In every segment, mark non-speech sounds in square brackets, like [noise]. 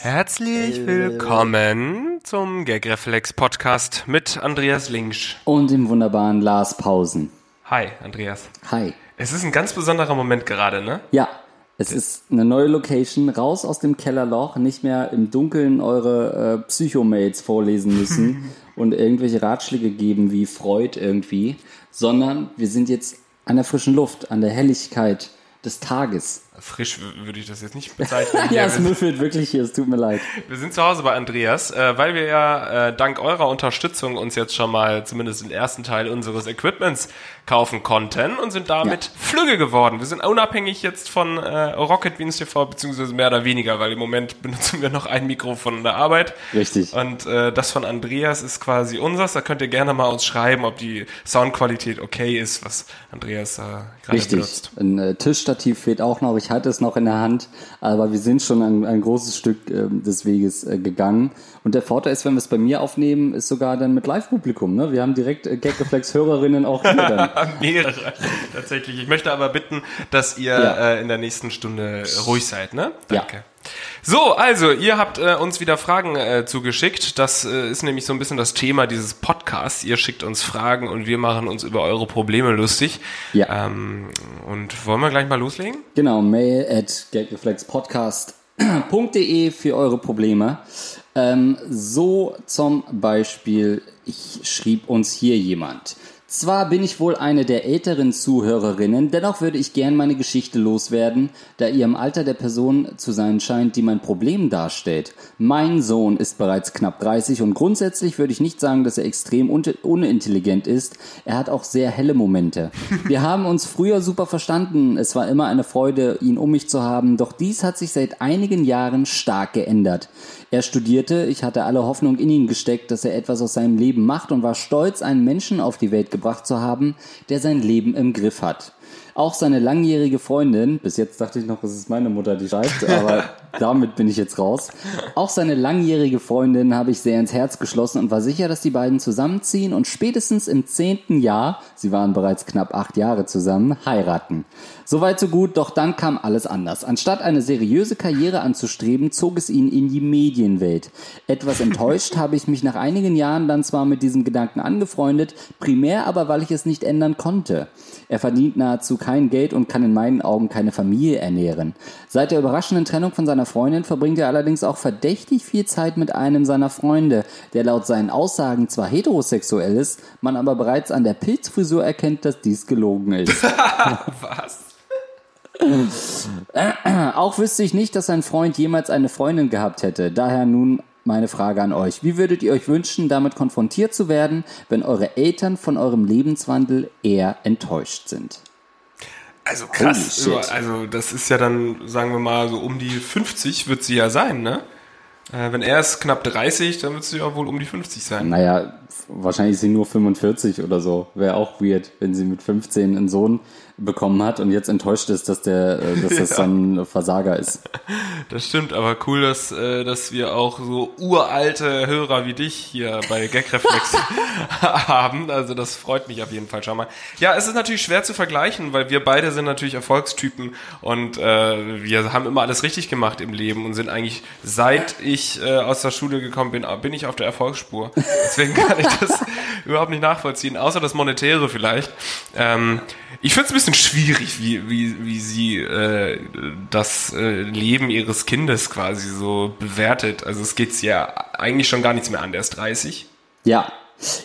Herzlich willkommen zum Gagreflex Podcast mit Andreas Linksch. Und dem wunderbaren Lars Pausen. Hi, Andreas. Hi. Es ist ein ganz besonderer Moment gerade, ne? Ja, es ist eine neue Location, raus aus dem Kellerloch, nicht mehr im Dunkeln eure äh, Psychomates vorlesen müssen [laughs] und irgendwelche Ratschläge geben wie Freud irgendwie, sondern wir sind jetzt an der frischen Luft, an der Helligkeit des Tages. Frisch würde ich das jetzt nicht [laughs] bezeichnen. Ja, es müffelt wirklich hier, es tut mir leid. wir sind zu Hause bei Andreas, äh, weil wir ja äh, dank eurer Unterstützung uns jetzt schon mal zumindest den ersten Teil unseres Equipments kaufen konnten und sind damit Ja. Flügge geworden. Wir sind unabhängig jetzt von äh, Rocket Beans TV, beziehungsweise mehr oder weniger, weil im Moment [laughs] benutzen wir noch ein Mikro von der Arbeit. Richtig. Und äh, das von Andreas ist quasi unseres. Da könnt ihr gerne mal uns schreiben, ob die Soundqualität okay ist, was Andreas äh, gerade Richtig. benutzt. Ein äh, Tischstativ fehlt auch noch. Ich hatte es noch in der Hand, aber wir sind schon ein, ein großes Stück ähm, des Weges äh, gegangen. Und der Vorteil ist, wenn wir es bei mir aufnehmen, ist sogar dann mit Live-Publikum. Ne? Wir haben direkt äh, Gagreflex-Hörerinnen auch hier dann. [laughs] Mehrere, tatsächlich. Ich möchte aber bitten, dass ihr Ja. äh, in der nächsten Stunde ruhig seid, ne? Ja. So, also, ihr habt äh, uns wieder Fragen äh, zugeschickt. Das äh, ist nämlich so ein bisschen das Thema dieses Podcasts. Ihr schickt uns Fragen und wir machen uns über eure Probleme lustig. Ja. Ähm, und wollen wir gleich mal loslegen? Genau, mail at gagreflexpodcast.de für eure Probleme. Ähm, so zum Beispiel, ich schrieb uns hier jemand. Zwar bin ich wohl eine der älteren Zuhörerinnen, dennoch würde ich gern meine Geschichte loswerden, da ihr im Alter der Person zu sein scheint, die mein Problem darstellt. Mein Sohn ist bereits knapp 30 und grundsätzlich würde ich nicht sagen, dass er extrem un unintelligent ist. Er hat auch sehr helle Momente. [laughs] Wir haben uns früher super verstanden. Es war immer eine Freude, ihn um mich zu haben, doch dies hat sich seit einigen Jahren stark geändert. Er studierte, ich hatte alle Hoffnung in ihn gesteckt, dass er etwas aus seinem Leben macht und war stolz, einen Menschen auf die Welt gebracht zu haben, der sein Leben im Griff hat. Auch seine langjährige Freundin, bis jetzt dachte ich noch, es ist meine Mutter, die schreibt, aber [laughs] damit bin ich jetzt raus. Auch seine langjährige Freundin habe ich sehr ins Herz geschlossen und war sicher, dass die beiden zusammenziehen und spätestens im zehnten Jahr, sie waren bereits knapp acht Jahre zusammen, heiraten. Soweit so gut, doch dann kam alles anders. Anstatt eine seriöse Karriere anzustreben, zog es ihn in die Medienwelt. Etwas enttäuscht habe ich mich nach einigen Jahren dann zwar mit diesem Gedanken angefreundet, primär aber, weil ich es nicht ändern konnte. Er verdient nahezu kein Geld und kann in meinen Augen keine Familie ernähren. Seit der überraschenden Trennung von seiner Freundin verbringt er allerdings auch verdächtig viel Zeit mit einem seiner Freunde, der laut seinen Aussagen zwar heterosexuell ist, man aber bereits an der Pilzfrisur erkennt, dass dies gelogen ist. [laughs] Was? [clears throat] Auch wüsste ich nicht, dass sein Freund jemals eine Freundin gehabt hätte. Daher nun meine Frage an euch. Wie würdet ihr euch wünschen, damit konfrontiert zu werden, wenn eure Eltern von eurem Lebenswandel eher enttäuscht sind? Also krass. Also das ist ja dann, sagen wir mal, so um die 50 wird sie ja sein, ne? Äh, wenn er ist knapp 30, dann wird sie ja wohl um die 50 sein. Naja, wahrscheinlich ist sie nur 45 oder so. Wäre auch weird, wenn sie mit 15 einen Sohn bekommen hat und jetzt enttäuscht ist, dass der, äh, dass das [laughs] Ja. dann ein Versager ist. Das stimmt, aber cool, dass, äh, dass wir auch so uralte Hörer wie dich hier bei Gagreflex [laughs] haben. Also das freut mich auf jeden Fall schon mal. Ja, es ist natürlich schwer zu vergleichen, weil wir beide sind natürlich Erfolgstypen und äh, wir haben immer alles richtig gemacht im Leben und sind eigentlich, seit ich äh, aus der Schule gekommen bin, bin ich auf der Erfolgsspur. Deswegen kann ich das [laughs] überhaupt nicht nachvollziehen, außer das Monetäre vielleicht. Ähm, ich finde es ein bisschen schwierig, wie, wie, wie sie äh, das äh, Leben ihres Kindes quasi so bewertet. Also es geht ja eigentlich schon gar nichts mehr an, der ist 30. Ja.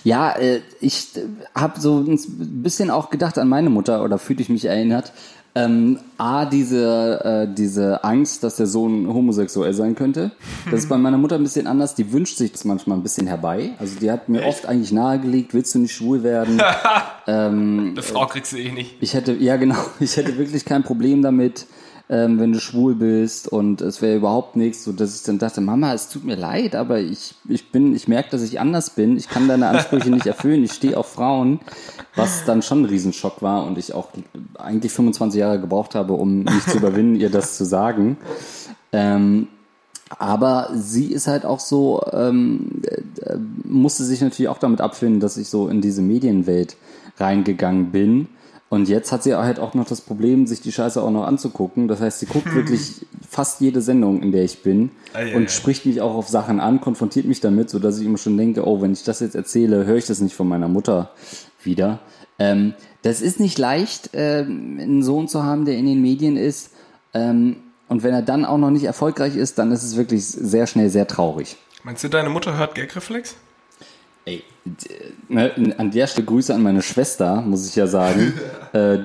Ja, äh, ich habe so ein bisschen auch gedacht an meine Mutter oder fühlte ich mich erinnert. Ähm, A, diese, äh, diese Angst, dass der Sohn homosexuell sein könnte. Das ist bei meiner Mutter ein bisschen anders. Die wünscht sich das manchmal ein bisschen herbei. Also die hat mir oft eigentlich nahegelegt, willst du nicht schwul werden? [laughs] Eine Frau kriegst du eh nicht. Ich hätte, ja genau, [laughs] ich hätte wirklich kein Problem damit, ähm, wenn du schwul bist und es wäre überhaupt nichts, so dass ich dann dachte, Mama, es tut mir leid, aber ich, ich bin, ich merke, dass ich anders bin, ich kann deine Ansprüche nicht erfüllen, ich stehe auf Frauen, was dann schon ein Riesenschock war und ich auch eigentlich 25 Jahre gebraucht habe, um mich zu überwinden, ihr das zu sagen. Ähm, aber sie ist halt auch so, ähm, äh, musste sich natürlich auch damit abfinden, dass ich so in diese Medienwelt reingegangen bin. Und jetzt hat sie halt auch noch das Problem, sich die Scheiße auch noch anzugucken. Das heißt, sie guckt [laughs] wirklich fast jede Sendung, in der ich bin Ei, ei, und spricht mich auch auf Sachen an, konfrontiert mich damit, sodass ich immer schon denke, oh, wenn ich das jetzt erzähle, höre ich das nicht von meiner Mutter wieder. Ähm, das ist nicht leicht, ähm, einen Sohn zu haben, der in den Medien ist. Ähm, und wenn er dann auch noch nicht erfolgreich ist, dann ist es wirklich sehr schnell sehr traurig. Meinst du, deine Mutter hört Gagreflex? Ey, ne, an der Stelle Grüße an meine Schwester, muss ich ja sagen, [laughs] äh,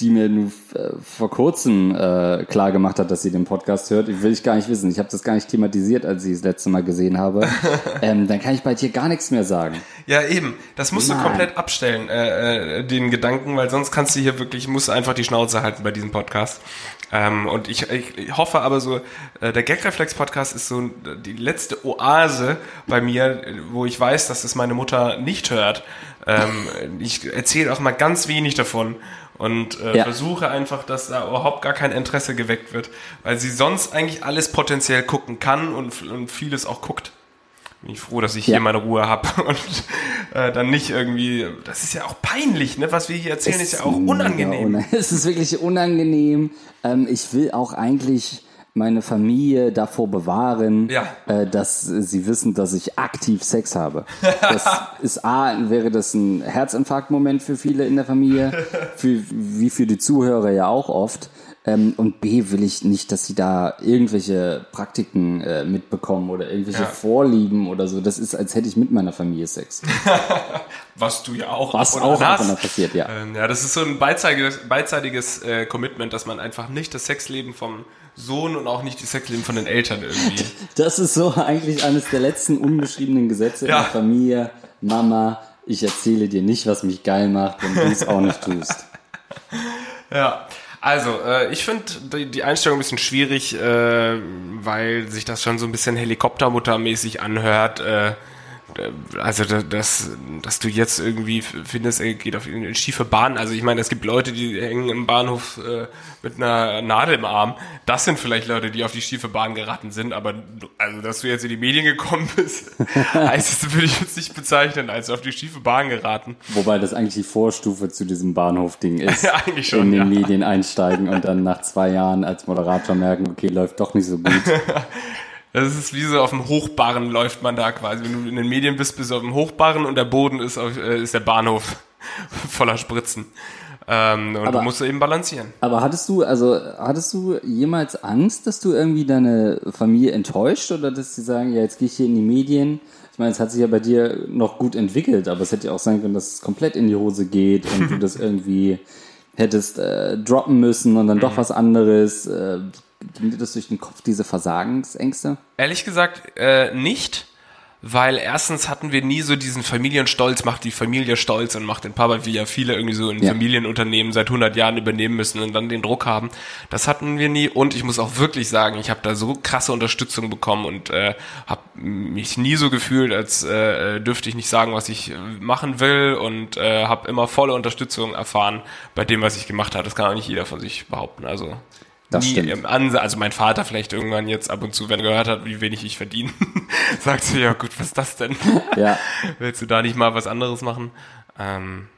die mir nur äh, vor kurzem äh, klar gemacht hat, dass sie den Podcast hört. Ich will ich gar nicht wissen. Ich habe das gar nicht thematisiert, als ich das letzte Mal gesehen habe. [laughs] ähm, dann kann ich bei dir gar nichts mehr sagen. Ja, eben. Das musst Nein. du komplett abstellen, äh, äh, den Gedanken, weil sonst kannst du hier wirklich, musst du einfach die Schnauze halten bei diesem Podcast. Ähm, und ich, ich, hoffe aber so, äh, der Gagreflex-Podcast ist so die letzte Oase bei mir, wo ich weiß, dass das meine Mutter nicht hört. Ähm, ich erzähle auch mal ganz wenig davon und äh, Ja. versuche einfach, dass da überhaupt gar kein Interesse geweckt wird, weil sie sonst eigentlich alles potenziell gucken kann und, und vieles auch guckt bin ich froh, dass ich Ja. hier meine Ruhe habe [laughs] und äh, dann nicht irgendwie. Das ist ja auch peinlich, ne? Was wir hier erzählen, ist ja auch unangenehm. una- [laughs] Es ist wirklich unangenehm. Ähm, ich will auch eigentlich meine Familie davor bewahren, Ja. äh, dass sie wissen, dass ich aktiv Sex habe. Das [laughs] ist A, wäre das ein Herzinfarktmoment für viele in der Familie, für, wie für die Zuhörer ja auch oft. Ähm, und B, will ich nicht, dass sie da irgendwelche Praktiken äh, mitbekommen oder irgendwelche Ja. Vorlieben oder so. Das ist, als hätte ich mit meiner Familie Sex. [laughs] Was du ja auch Was auch hast. passiert, ja. Ähm, ja, das ist so ein beidseitiges, beidseitiges äh, Commitment, dass man einfach nicht das Sexleben vom Sohn und auch nicht das Sexleben von den Eltern irgendwie. [laughs] Das ist so eigentlich eines der letzten unbeschriebenen Gesetze Ja. in der Familie. Mama, ich erzähle dir nicht, was mich geil macht, wenn du es auch nicht tust. [laughs] Ja, also äh, ich finde die, Einstellung ein bisschen schwierig, äh, weil sich das schon so ein bisschen Helikoptermuttermäßig anhört. Äh, also da- dass, dass du jetzt irgendwie findest, er geht auf eine schiefe Bahn. Also ich meine, es gibt Leute, die hängen im Bahnhof äh, mit einer Nadel im Arm. Das sind vielleicht Leute, die auf die schiefe Bahn geraten sind, aber also dass du jetzt in die Medien gekommen bist, [laughs] heißt das würde ich jetzt nicht bezeichnen als auf die schiefe Bahn geraten. Wobei das eigentlich die Vorstufe zu diesem Bahnhof-Ding ist. [laughs] Ja, eigentlich schon, In den ja. Medien einsteigen und dann nach zwei Jahren als Moderator merken, okay, läuft doch nicht so gut. [laughs] Das ist wie so auf dem Hochbarren läuft man da quasi. Wenn du in den Medien bist, bist du auf dem Hochbarren und der Boden ist, auf, äh, ist der Bahnhof [laughs] voller Spritzen. Ähm, und Aber- du musst eben balancieren. Aber hattest du, also, hattest du jemals Angst, dass du irgendwie deine Familie enttäuscht oder dass sie sagen, ja, jetzt gehe ich hier in die Medien? Ich meine, es hat sich ja bei dir noch gut entwickelt, aber es hätte ja auch sein können, dass es komplett in die Hose geht und du [laughs] das irgendwie hättest äh, droppen müssen und dann doch was anderes. Äh, ging dir das durch den Kopf, diese Versagensängste? Ehrlich gesagt, äh, nicht. Weil erstens hatten wir nie so diesen Familienstolz, macht die Familie stolz und macht den Papa, wie ja viele irgendwie so in Ja. Familienunternehmen seit 100 Jahren übernehmen müssen und dann den Druck haben. Das hatten wir nie und ich muss auch wirklich sagen, ich habe da so krasse Unterstützung bekommen und äh, habe mich nie so gefühlt, als äh, dürfte ich nicht sagen, was ich machen will und äh, habe immer volle Unterstützung erfahren bei dem, was ich gemacht habe. Das kann auch nicht jeder von sich behaupten. Also Das nie stimmt. im Ansatz, also mein Vater vielleicht irgendwann jetzt ab und zu, wenn er gehört hat, wie wenig ich verdiene, [laughs] sagt sie, ja gut, was ist das denn? [laughs] Ja. Willst du da nicht mal was anderes machen? Ähm,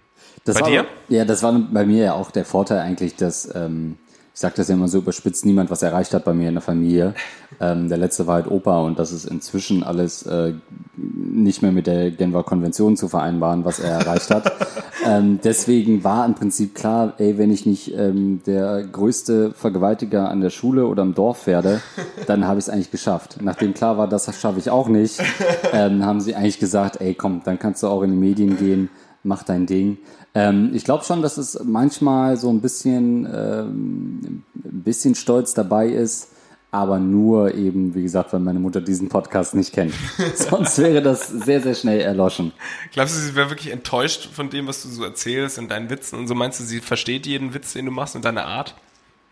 Das Bei war, dir? Ja, das war bei mir ja auch der Vorteil eigentlich, dass, ähm, ich sage das ja immer so überspitzt, niemand was erreicht hat bei mir in der Familie. Ähm, der letzte war halt Opa und das ist inzwischen alles äh, nicht mehr mit der Genfer Konvention zu vereinbaren, was er erreicht hat. [laughs] ähm, deswegen war im Prinzip klar, ey, wenn ich nicht ähm, der größte Vergewaltiger an der Schule oder im Dorf werde, dann habe ich es eigentlich geschafft. Nachdem klar war, das schaffe ich auch nicht, [laughs] ähm, haben sie eigentlich gesagt, ey, komm, dann kannst du auch in die Medien gehen, mach dein Ding. Ähm, ich glaube schon, dass es manchmal so ein bisschen, ähm, ein bisschen Stolz dabei ist, aber nur eben, wie gesagt, weil meine Mutter diesen Podcast nicht kennt. [laughs] Sonst wäre das sehr, sehr schnell erloschen. glaubst du, sie wäre wirklich enttäuscht von dem, was du so erzählst und deinen Witzen und so? Meinst du, sie versteht jeden Witz, den du machst und deine Art?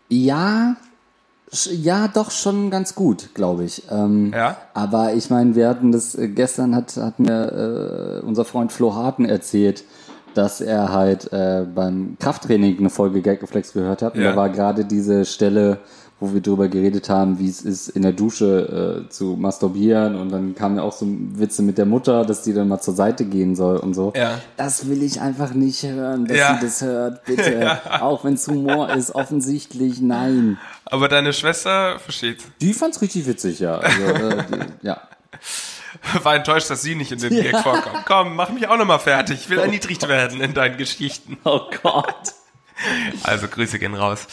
Ja, ja, doch schon ganz gut, glaube ich. Ähm, Ja? Aber ich meine, wir hatten das äh, gestern hat, hat mir äh, unser Freund Flo Harten erzählt, dass er halt äh, beim Krafttraining eine Folge Gagreflex gehört hat. Und Ja. da war gerade diese Stelle, wo wir drüber geredet haben, wie es ist, in der Dusche äh, zu masturbieren und dann kamen ja auch so Witze mit der Mutter, dass die dann mal zur Seite gehen soll und so. Ja. Das will ich einfach nicht hören, dass Ja. sie das hört, bitte. [laughs] Auch wenn es Humor ist, offensichtlich nein. Aber deine Schwester versteht. Die fand's richtig witzig, ja. Also, äh, die, ja. [laughs] War enttäuscht, dass sie nicht in den Gag vorkommt. Komm, mach mich auch nochmal fertig. Ich will erniedrigt werden in deinen Geschichten. Oh Gott. Also Grüße gehen raus.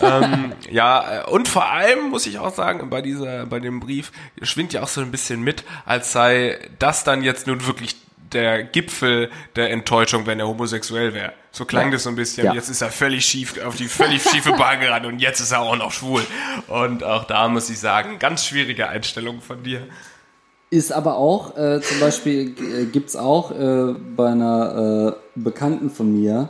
ähm, ja, äh, und vor allem muss ich auch sagen, bei dieser, bei dem Brief schwingt ja auch so ein bisschen mit, als sei das dann jetzt nun wirklich der Gipfel der Enttäuschung, wenn er homosexuell wäre. So klang Ja. das so ein bisschen. Ja. Jetzt ist er völlig schief, auf die völlig schiefe Bahn gerannt und jetzt ist er auch noch schwul. Und auch da muss ich sagen, ganz schwierige Einstellung von dir. Ist aber auch, äh, zum Beispiel äh, gibt's auch äh, bei einer äh, Bekannten von mir,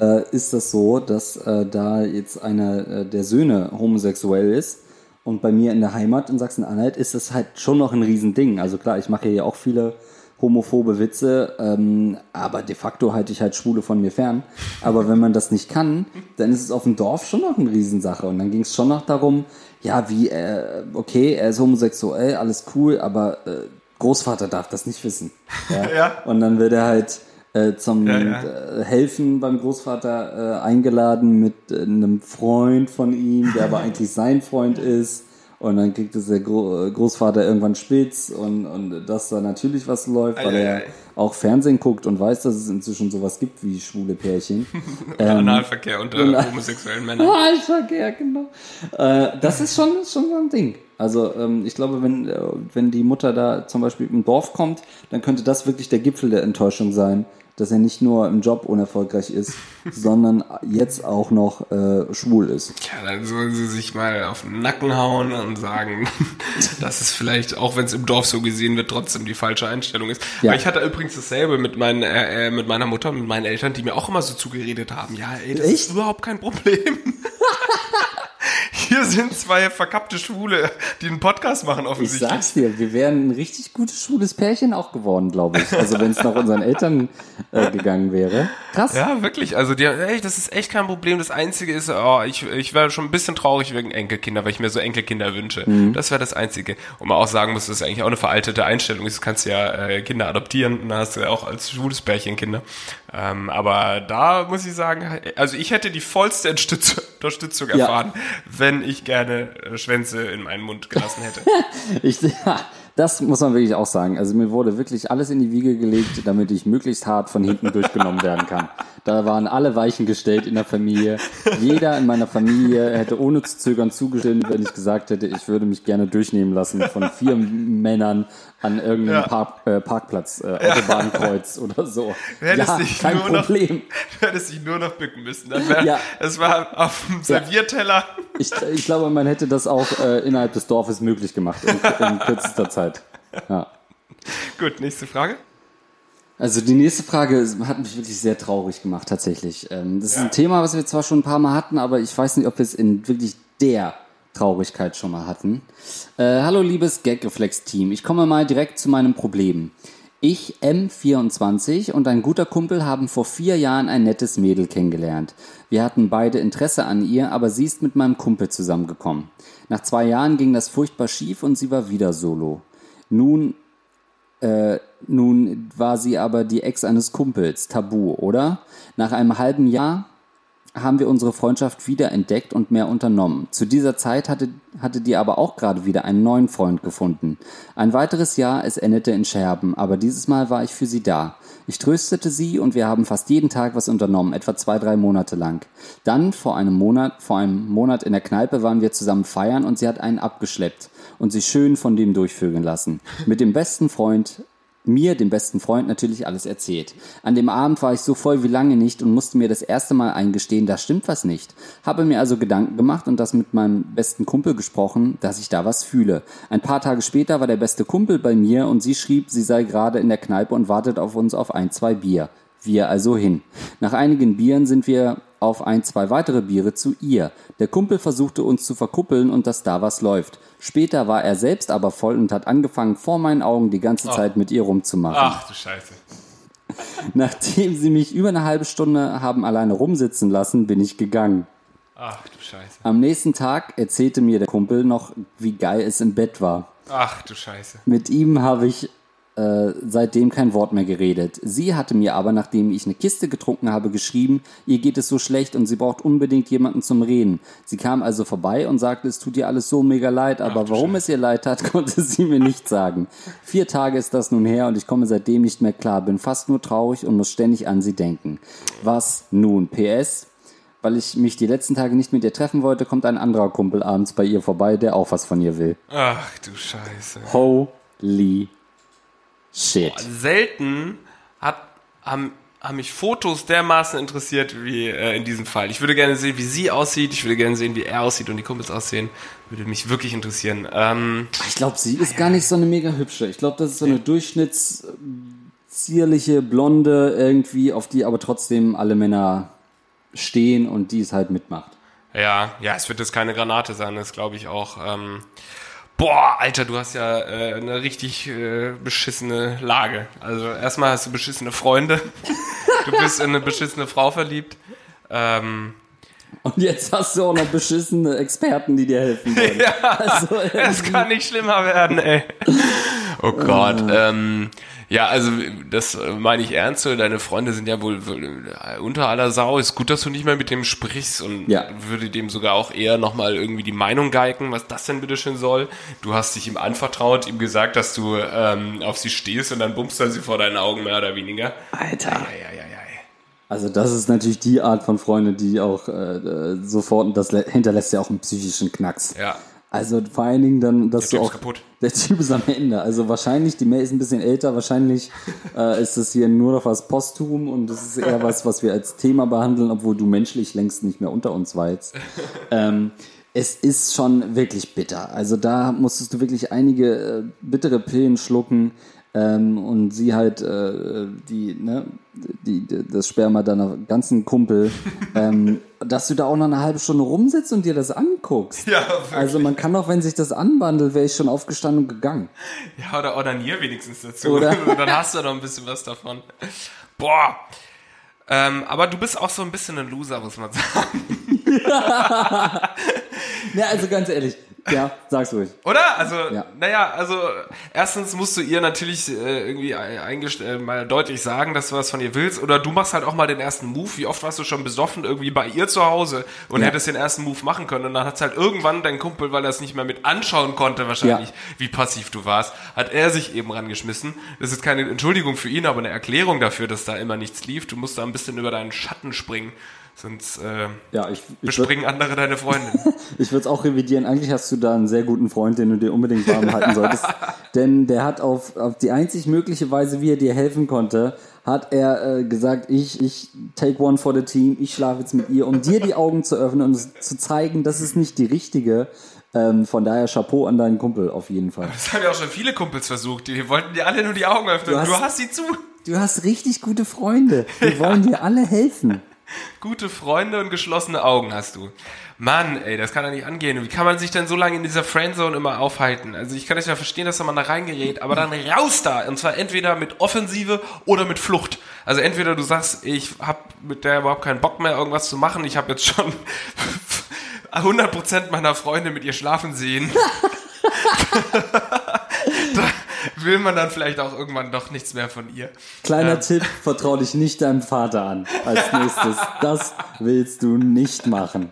äh, ist das so, dass äh, da jetzt einer der Söhne homosexuell ist. Und bei mir in der Heimat in Sachsen-Anhalt ist das halt schon noch ein Riesending. Also klar, ich mache hier ja auch viele homophobe Witze, ähm, aber de facto halte ich halt Schwule von mir fern. Aber wenn man das nicht kann, dann ist es auf dem Dorf schon noch eine Riesensache. Und dann ging es schon noch darum, ja, wie, äh, okay, er ist homosexuell, alles cool, aber äh, Großvater darf das nicht wissen. [laughs] Ja? Ja. Und dann wird er halt äh, zum Ja, ja. Äh, Helfen beim Großvater äh, eingeladen mit äh, einem Freund von ihm, der aber [laughs] eigentlich sein Freund ist. Und dann kriegt es der Gro äh, Großvater irgendwann spitz und, und dass da natürlich was läuft, weil Ei, ei, er auch Fernsehen guckt und weiß, dass es inzwischen sowas gibt wie schwule Pärchen. Oder [laughs] Analverkehr unter genau. [laughs] homosexuellen Männern. Wahlverkehr, genau. Äh, das ist schon, schon so ein Ding. Also ähm, ich glaube, wenn, äh, wenn die Mutter da zum Beispiel im Dorf kommt, dann könnte das wirklich der Gipfel der Enttäuschung sein, dass er nicht nur im Job unerfolgreich ist, [laughs] sondern jetzt auch noch äh, schwul ist. Ja, dann sollen sie sich mal auf den Nacken hauen und sagen, [laughs] dass es vielleicht, auch wenn es im Dorf so gesehen wird, trotzdem die falsche Einstellung ist. Ja. Weil ich hatte übrigens dasselbe mit, meinen, äh, äh, mit meiner Mutter und mit meinen Eltern, die mir auch immer so zugeredet haben. Ja, ey, das Echt? ist überhaupt kein Problem. Hier sind zwei verkappte Schwule, die einen Podcast machen Ich offensichtlich. sag's dir, wir wären ein richtig gutes schwules Pärchen auch geworden, glaube ich. Also wenn es nach unseren Eltern äh, gegangen wäre. Krass. Ja, wirklich. Also die, ey, das ist echt kein Problem. Das Einzige ist, oh, ich, ich wäre schon ein bisschen traurig wegen Enkelkinder, weil ich mir so Enkelkinder wünsche. Das wäre das Einzige. Und man auch sagen muss, das ist eigentlich auch eine veraltete Einstellung. Du kannst ja äh, Kinder adoptieren und dann hast du ja auch als schwules Pärchen Kinder. Ähm, aber da muss ich sagen, also ich hätte die vollste Unterstützung, Unterstützung Ja. erfahren, wenn ich gerne äh, Schwänze in meinen Mund gelassen hätte. [laughs] Ich, ja, das muss man wirklich auch sagen. Also mir wurde wirklich alles in die Wiege gelegt, damit ich möglichst hart von hinten durchgenommen werden kann. Da waren alle Weichen gestellt in der Familie. Jeder in meiner Familie hätte ohne zu zögern zugestimmt, wenn ich gesagt hätte, ich würde mich gerne durchnehmen lassen von vier Männern an irgendeinem Ja. Park, äh, Parkplatz, äh, Autobahnkreuz [laughs] oder so. Du hättest Ja, dich kein nur Problem. [laughs] Noch, du hättest dich nur noch bücken müssen. Dann wär, Ja. Es war auf dem Servierteller. Ich, ich glaube, man hätte das auch äh, innerhalb des Dorfes möglich gemacht in, in kürzester Zeit. Ja. Gut, nächste Frage. Also die nächste Frage hat mich wirklich sehr traurig gemacht, tatsächlich. Ähm, Das ist ein Thema, was wir zwar schon ein paar Mal hatten, aber ich weiß nicht, ob wir es in wirklich der Traurigkeit schon mal hatten. Äh, hallo liebes Gagreflex-Team, ich komme mal direkt zu meinem Problem. Ich, M24 und ein guter Kumpel haben vor vier Jahren ein nettes Mädel kennengelernt. Wir hatten beide Interesse an ihr, aber sie ist mit meinem Kumpel zusammengekommen. Nach zwei Jahren ging das furchtbar schief und sie war wieder solo. Nun nun war sie aber die Ex eines Kumpels, tabu, oder? Nach einem halben Jahr haben wir unsere Freundschaft wieder entdeckt und mehr unternommen. Zu dieser Zeit hatte, hatte die aber auch gerade wieder einen neuen Freund gefunden. Ein weiteres Jahr, es endete in Scherben, aber dieses Mal war ich für sie da. Ich tröstete sie und wir haben fast jeden Tag was unternommen, etwa zwei, drei Monate lang. Dann, vor einem Monat, vor einem Monat in der Kneipe waren wir zusammen feiern und sie hat einen abgeschleppt und sich schön von dem durchvögeln lassen. Mit dem besten Freund mir, dem besten Freund, natürlich alles erzählt. An dem Abend war ich so voll wie lange nicht und musste mir das erste Mal eingestehen, da stimmt was nicht. Habe mir also Gedanken gemacht und das mit meinem besten Kumpel gesprochen, dass ich da was fühle. Ein paar Tage später war der beste Kumpel bei mir und sie schrieb, sie sei gerade in der Kneipe und wartet auf uns auf ein, zwei Bier. Wir also hin. Nach einigen Bieren sind wir auf ein, zwei weitere Biere zu ihr. Der Kumpel versuchte uns zu verkuppeln und dass da was läuft. Später war er selbst aber voll und hat angefangen, vor meinen Augen die ganze Zeit mit ihr rumzumachen. Ach du Scheiße. [laughs] Nachdem sie mich über eine halbe Stunde haben alleine rumsitzen lassen, bin ich gegangen. Ach du Scheiße. Am nächsten Tag erzählte mir der Kumpel noch, wie geil es im Bett war. Ach du Scheiße. Mit ihm habe ich äh, seitdem kein Wort mehr geredet. Sie hatte mir aber, nachdem ich eine Kiste getrunken habe, geschrieben, ihr geht es so schlecht und sie braucht unbedingt jemanden zum Reden. Sie kam also vorbei und sagte, es tut ihr alles so mega leid, aber warum es ihr leid tat, [laughs] konnte sie mir nicht sagen. Vier Tage ist das nun her und ich komme seitdem nicht mehr klar, bin fast nur traurig und muss ständig an sie denken. Was nun? PS, weil ich mich die letzten Tage nicht mit ihr treffen wollte, kommt ein anderer Kumpel abends bei ihr vorbei, der auch was von ihr will. Ach du Scheiße. Holy shit. Selten hat, haben, haben mich Fotos dermaßen interessiert wie äh, in diesem Fall. Ich würde gerne sehen, wie sie aussieht. Ich würde gerne sehen, wie er aussieht und die Kumpels aussehen. Würde mich wirklich interessieren. Ähm, Ich glaube, sie ist gar nicht so eine mega hübsche. Ich glaube, das ist so eine durchschnitts zierliche Blonde irgendwie, auf die aber trotzdem alle Männer stehen und die es halt mitmacht. ja, ja, es wird jetzt keine Granate sein. Das glaube ich auch. Ähm, boah, Alter, du hast ja äh, eine richtig äh, beschissene Lage. Also erstmal hast du beschissene Freunde. [laughs] du bist in eine beschissene Frau verliebt. Ähm, Und jetzt hast du auch noch beschissene Experten, die dir helfen wollen. [laughs] Also, [laughs] Es kann nicht schlimmer werden, ey. Oh Gott. Ähm, ja, also das meine ich ernst. Deine Freunde sind ja wohl, wohl äh, unter aller Sau. Ist gut, dass du nicht mehr mit dem sprichst und Ja. würde dem sogar auch eher nochmal irgendwie die Meinung geigen, was das denn bitteschön soll. Du hast dich ihm anvertraut, ihm gesagt, dass du ähm, auf sie stehst und dann bummst du sie vor deinen Augen mehr oder weniger. Alter. Ja, ja, ja. Also das ist natürlich die Art von Freunde, die auch äh, äh, sofort, und das hinterlässt ja auch einen psychischen Knacks. Ja. Also vor allen Dingen dann, dass Der du Typ auch... ist kaputt. Der Typ ist am Ende. Also wahrscheinlich, die Mail ist ein bisschen älter, wahrscheinlich äh, ist das hier nur noch was Posthum und das ist eher was, was wir als Thema behandeln, obwohl du menschlich längst nicht mehr unter uns weilst. [laughs] ähm, es ist schon wirklich bitter. Also da musstest du wirklich einige äh, bittere Pillen schlucken ähm, und sie halt äh, die, ne, die, das Sperma deiner ganzen Kumpel, [laughs] ähm, dass du da auch noch eine halbe Stunde rumsitzt und dir das anguckst. Ja, wirklich. Also man kann doch, wenn sich das anbandelt, wäre ich schon aufgestanden und gegangen. Ja, oder ordinier wenigstens dazu. Oder? [laughs] Dann hast du noch ein bisschen was davon. Boah. Ähm, aber du bist auch so ein bisschen ein Loser, muss man sagen. Ja, [laughs] also ganz ehrlich, ja, sag's ruhig. Oder? Also, Ja. naja, also erstens musst du ihr natürlich äh, irgendwie äh, mal deutlich sagen, dass du was von ihr willst. Oder du machst halt auch mal den ersten Move. Wie oft warst du schon besoffen irgendwie bei ihr zu Hause und Ja. hättest den ersten Move machen können. Und dann hat's halt irgendwann dein Kumpel, weil er es nicht mehr mit anschauen konnte, wahrscheinlich, Ja. wie passiv du warst, hat er sich eben rangeschmissen. Das ist keine Entschuldigung für ihn, aber eine Erklärung dafür, dass da immer nichts lief. Du musst da ein bisschen über deinen Schatten springen. Sonst äh, Ja, ich, ich würde bespringen andere deine Freundin. [laughs] ich es auch revidieren. Eigentlich hast du da einen sehr guten Freund, den du dir unbedingt warm halten solltest. [laughs] Denn der hat auf, auf die einzig mögliche Weise, wie er dir helfen konnte, hat er äh, gesagt, ich, ich take one for the team, ich schlafe jetzt mit ihr, um dir die Augen zu öffnen und zu zeigen, das ist nicht die richtige. Ähm, von daher Chapeau an deinen Kumpel auf jeden Fall. Das haben ja auch schon viele Kumpels versucht. Die wollten dir alle nur die Augen öffnen. Du Du hast- hast, sie zu. Du hast richtig gute Freunde. Die wollen dir alle helfen. Gute Freunde und geschlossene Augen hast du. Mann, ey, das kann doch nicht angehen. Wie kann man sich denn so lange in dieser Friendzone immer aufhalten? Also ich kann das ja verstehen, dass man da reingerät, aber dann raus da. Und zwar entweder mit Offensive oder mit Flucht. Also entweder du sagst, ich habe mit der überhaupt keinen Bock mehr, irgendwas zu machen. Ich habe jetzt schon [laughs] 100% meiner Freunde mit ihr schlafen sehen. [laughs] will man dann vielleicht auch irgendwann doch nichts mehr von ihr. Kleiner Tipp, vertrau dich nicht deinem Vater an. Als [laughs] nächstes. Das willst du nicht machen.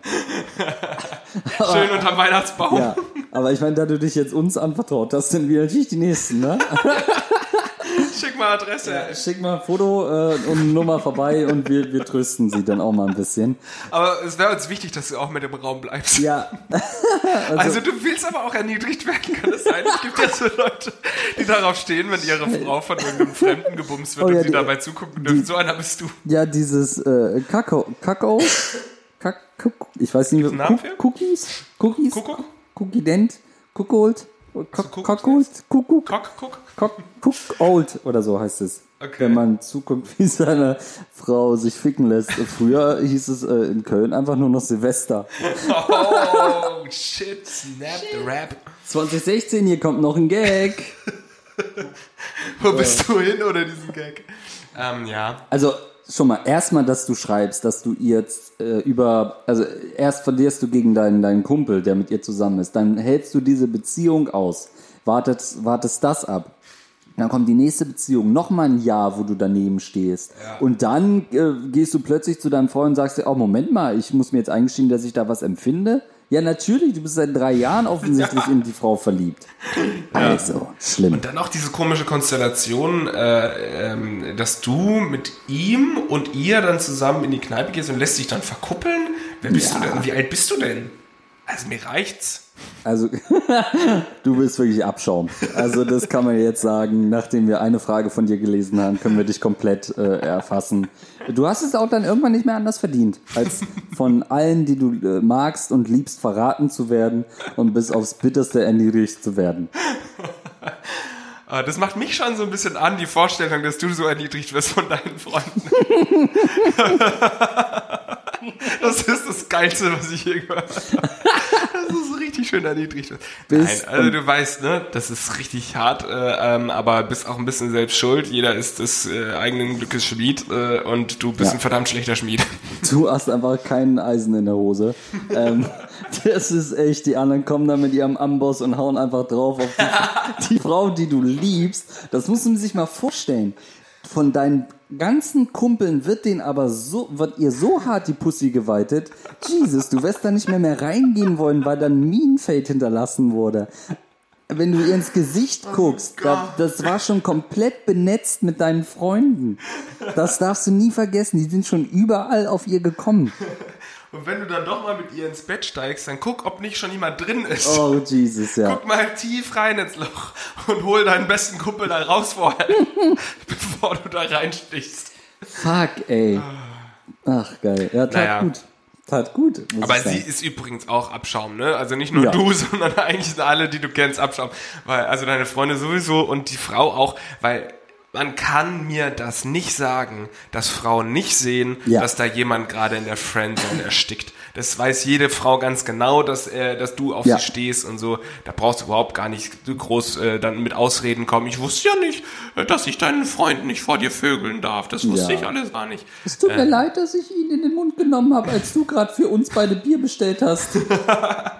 [laughs] Schön unterm Weihnachtsbaum. Ja, aber ich meine, da du dich jetzt uns anvertraut hast, sind wir natürlich die Nächsten, ne? [laughs] Schick mal Adresse. Schick mal Foto äh, und Nummer vorbei und wir, wir trösten sie dann auch mal ein bisschen. Aber es wäre uns wichtig, dass du auch mit im Raum bleibst. Ja, [laughs] Also, du willst aber auch erniedrigt werden, kann das sein? Es gibt ja so Leute, die darauf stehen, wenn ihre Frau von irgendeinem Fremden gebumst wird Oh und ja, sie die- dabei zugucken dürfen. So einer bist du. ja, dieses äh, Kakao, Kakao, Kak, Kuck- ich weiß nicht, für? Cookies, Cookies, Kuckuck? Cookie Dent, Kuckold, Kuckold, Kuckuck, Cock, Old oder so heißt es. Okay. Wenn man zuguckt, [laughs] wie seine Frau sich ficken lässt. Früher hieß es äh, in Köln einfach nur noch Silvester. Oh, shit, snap the rap. 2016, hier kommt noch ein Gag. [laughs] Wo bist du hin oder diesen Gag? Ähm, ja. Also, schon mal, erstmal, dass du schreibst, dass du ihr jetzt äh, über, also erst verlierst du gegen deinen, deinen Kumpel, der mit ihr zusammen ist, dann hältst du diese Beziehung aus, wartest, wartest das ab. Dann kommt die nächste Beziehung, nochmal ein Jahr, wo du daneben stehst. Und dann äh, gehst du plötzlich zu deinem Freund und sagst dir, oh, Moment mal, ich muss mir jetzt eingestehen, dass ich da was empfinde. Ja, natürlich, du bist seit drei Jahren offensichtlich in die Frau verliebt. Also, schlimm. Und dann auch diese komische Konstellation, äh, ähm, dass du mit ihm und ihr dann zusammen in die Kneipe gehst und lässt dich dann verkuppeln. Wer bist Ja. du denn? Wie alt bist du denn? Also mir reicht's. Also, [laughs] du bist wirklich Abschaum. Also, das kann man jetzt sagen. Nachdem wir eine Frage von dir gelesen haben, können wir dich komplett äh, erfassen. Du hast es auch dann irgendwann nicht mehr anders verdient, als von allen, die du äh, magst und liebst, verraten zu werden und bis aufs Bitterste erniedrigt zu werden. [laughs] Das macht mich schon so ein bisschen an, die Vorstellung, dass du so erniedrigt wirst von deinen Freunden. [laughs] Das ist das Geilste, was ich je gehört habe. Das ist so richtig schön erniedrigt. Nein, also du weißt, ne, das ist richtig hart, äh, ähm, aber bist auch ein bisschen selbst schuld. Jeder ist des äh, eigenen Glückes Schmied äh, und du bist Ja. ein verdammt schlechter Schmied. [laughs] Du hast einfach keinen Eisen in der Hose. ähm, das ist echt, die anderen kommen dann mit ihrem Amboss und hauen einfach drauf auf die, [laughs] die Frau, die du liebst. Das muss man sich mal vorstellen. Von deinen ganzen Kumpeln wird denen aber so, wird ihr so hart die Pussy geweitet. Jesus, du wirst da nicht mehr mehr reingehen wollen, weil dann Minenfeld hinterlassen wurde. Wenn du ihr ins Gesicht guckst, da, das war schon komplett benetzt mit deinen Freunden. Das darfst du nie vergessen. Die sind schon überall auf ihr gekommen. Und wenn du dann doch mal mit ihr ins Bett steigst, dann guck, ob nicht schon jemand drin ist. Oh, Jesus, ja. Guck mal tief rein ins Loch und hol deinen besten Kumpel da raus vorher, [laughs] bevor du da reinstichst. Fuck, ey. Ach, geil. Ja, tat Naja. gut. Tat gut. Aber sie ist übrigens auch Abschaum, ne? Also nicht nur Ja. du, [laughs] sondern eigentlich alle, die du kennst, Abschaum. Weil, also deine Freunde sowieso und die Frau auch, weil man kann mir das nicht sagen, dass Frauen nicht sehen, Ja. dass da jemand gerade in der Friendzone [laughs] erstickt. Das weiß jede Frau ganz genau, dass, äh, dass du auf Ja. sie stehst und so. Da brauchst du überhaupt gar nicht so groß äh, dann mit Ausreden kommen. Ich wusste ja nicht, äh, dass ich deinen Freund nicht vor dir vögeln darf. Das wusste Ja. ich alles gar nicht. Es tut mir leid, dass ich ihn in den Mund genommen habe, als du gerade für uns beide Bier bestellt hast. [laughs]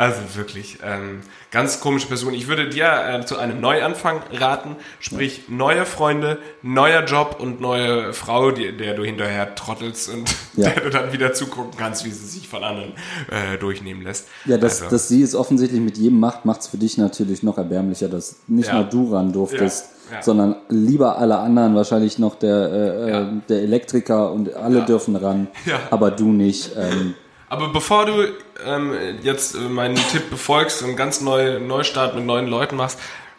Also wirklich, ähm, ganz komische Person. Ich würde dir äh, zu einem Neuanfang raten, sprich neue Freunde, neuer Job und neue Frau, die, der du hinterher trottelst und [laughs] Ja. der du dann wieder zugucken kannst, wie sie sich von anderen äh, durchnehmen lässt. Ja, dass, Also, dass sie es offensichtlich mit jedem macht, macht es für dich natürlich noch erbärmlicher, dass nicht Ja. nur du ran durftest, Ja, ja. sondern lieber alle anderen, wahrscheinlich noch der, äh, Ja. äh, der Elektriker und alle Ja. dürfen ran, Ja. aber du nicht. Ähm, Aber bevor du ähm, jetzt äh, meinen Tipp befolgst und ganz neu Neustart mit neuen Leuten machst,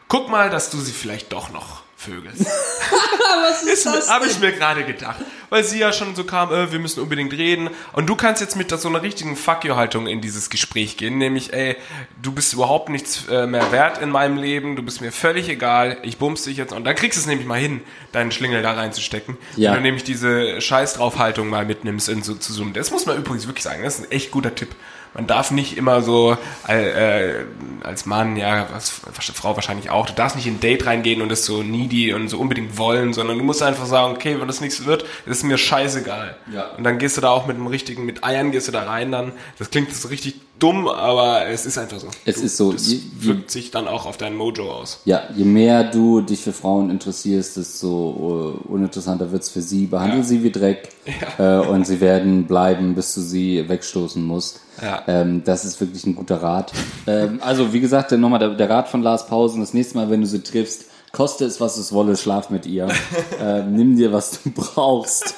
guck mal, dass du sie vielleicht doch noch vögelst. [laughs] was Ist habe ich mir gerade gedacht, weil sie ja schon so kam, äh, wir müssen unbedingt reden und du kannst jetzt mit so einer richtigen Fuck you Haltung in dieses Gespräch gehen, nämlich ey, du bist überhaupt nichts äh, mehr wert in meinem Leben, du bist mir völlig egal, ich bumst dich jetzt und dann kriegst du es nämlich mal hin, deinen Schlingel da reinzustecken, Ja. wenn du nämlich diese Scheiß drauf Haltung mal mitnimmst in so zu zoomen. Das muss man übrigens wirklich sagen, das ist ein echt guter Tipp. Man darf nicht immer so äh, äh, als Mann, ja, als Frau wahrscheinlich auch, du darfst nicht in ein Date reingehen und das so needy und so unbedingt wollen, sondern du musst einfach sagen, okay, wenn das nichts wird, ist mir scheißegal. Ja. Und dann gehst du da auch mit dem richtigen, mit Eiern gehst du da rein dann. Das klingt jetzt richtig dumm, aber es ist einfach so. Es ist so, Das je- je- wirkt sich dann auch auf dein Mojo aus. Ja, je mehr du dich für Frauen interessierst, desto äh, uninteressanter wird's für sie. Behandle Ja. sie wie Dreck [laughs] äh, und sie werden bleiben, bis du sie wegstoßen musst. Ja. Ähm, das ist wirklich ein guter Rat. ähm, also wie gesagt, nochmal der, der Rat von Lars Pausen. Das nächste Mal, wenn du sie triffst, koste es, was es wolle, schlaf mit ihr. [laughs] ähm, nimm dir, was du brauchst.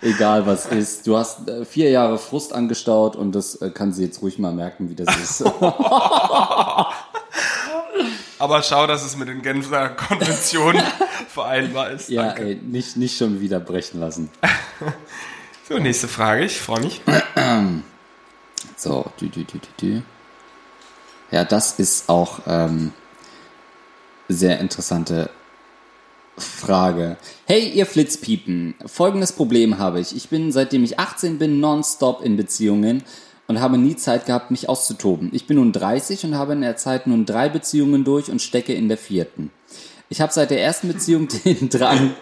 Egal was ist. Du hast äh, vier Jahre Frust angestaut und das äh, kann sie jetzt ruhig mal merken, wie das ist. [laughs] Aber schau, dass es mit den Genfer Konventionen [laughs] vereinbar ist. ja, Danke. ey, nicht, nicht schon wieder brechen lassen. So, nächste Frage, ich freue mich. [clears throat] So, dü, dü, dü, dü, dü. Ja, das ist auch ähm, sehr interessante Frage. Hey, ihr Flitzpiepen. Folgendes Problem habe ich. Ich bin, seitdem ich 18 bin, nonstop in Beziehungen und habe nie Zeit gehabt, mich auszutoben. Ich bin nun 30 und habe in der Zeit nun drei Beziehungen durch und stecke in der vierten. Ich habe seit der ersten Beziehung [laughs] den Drang,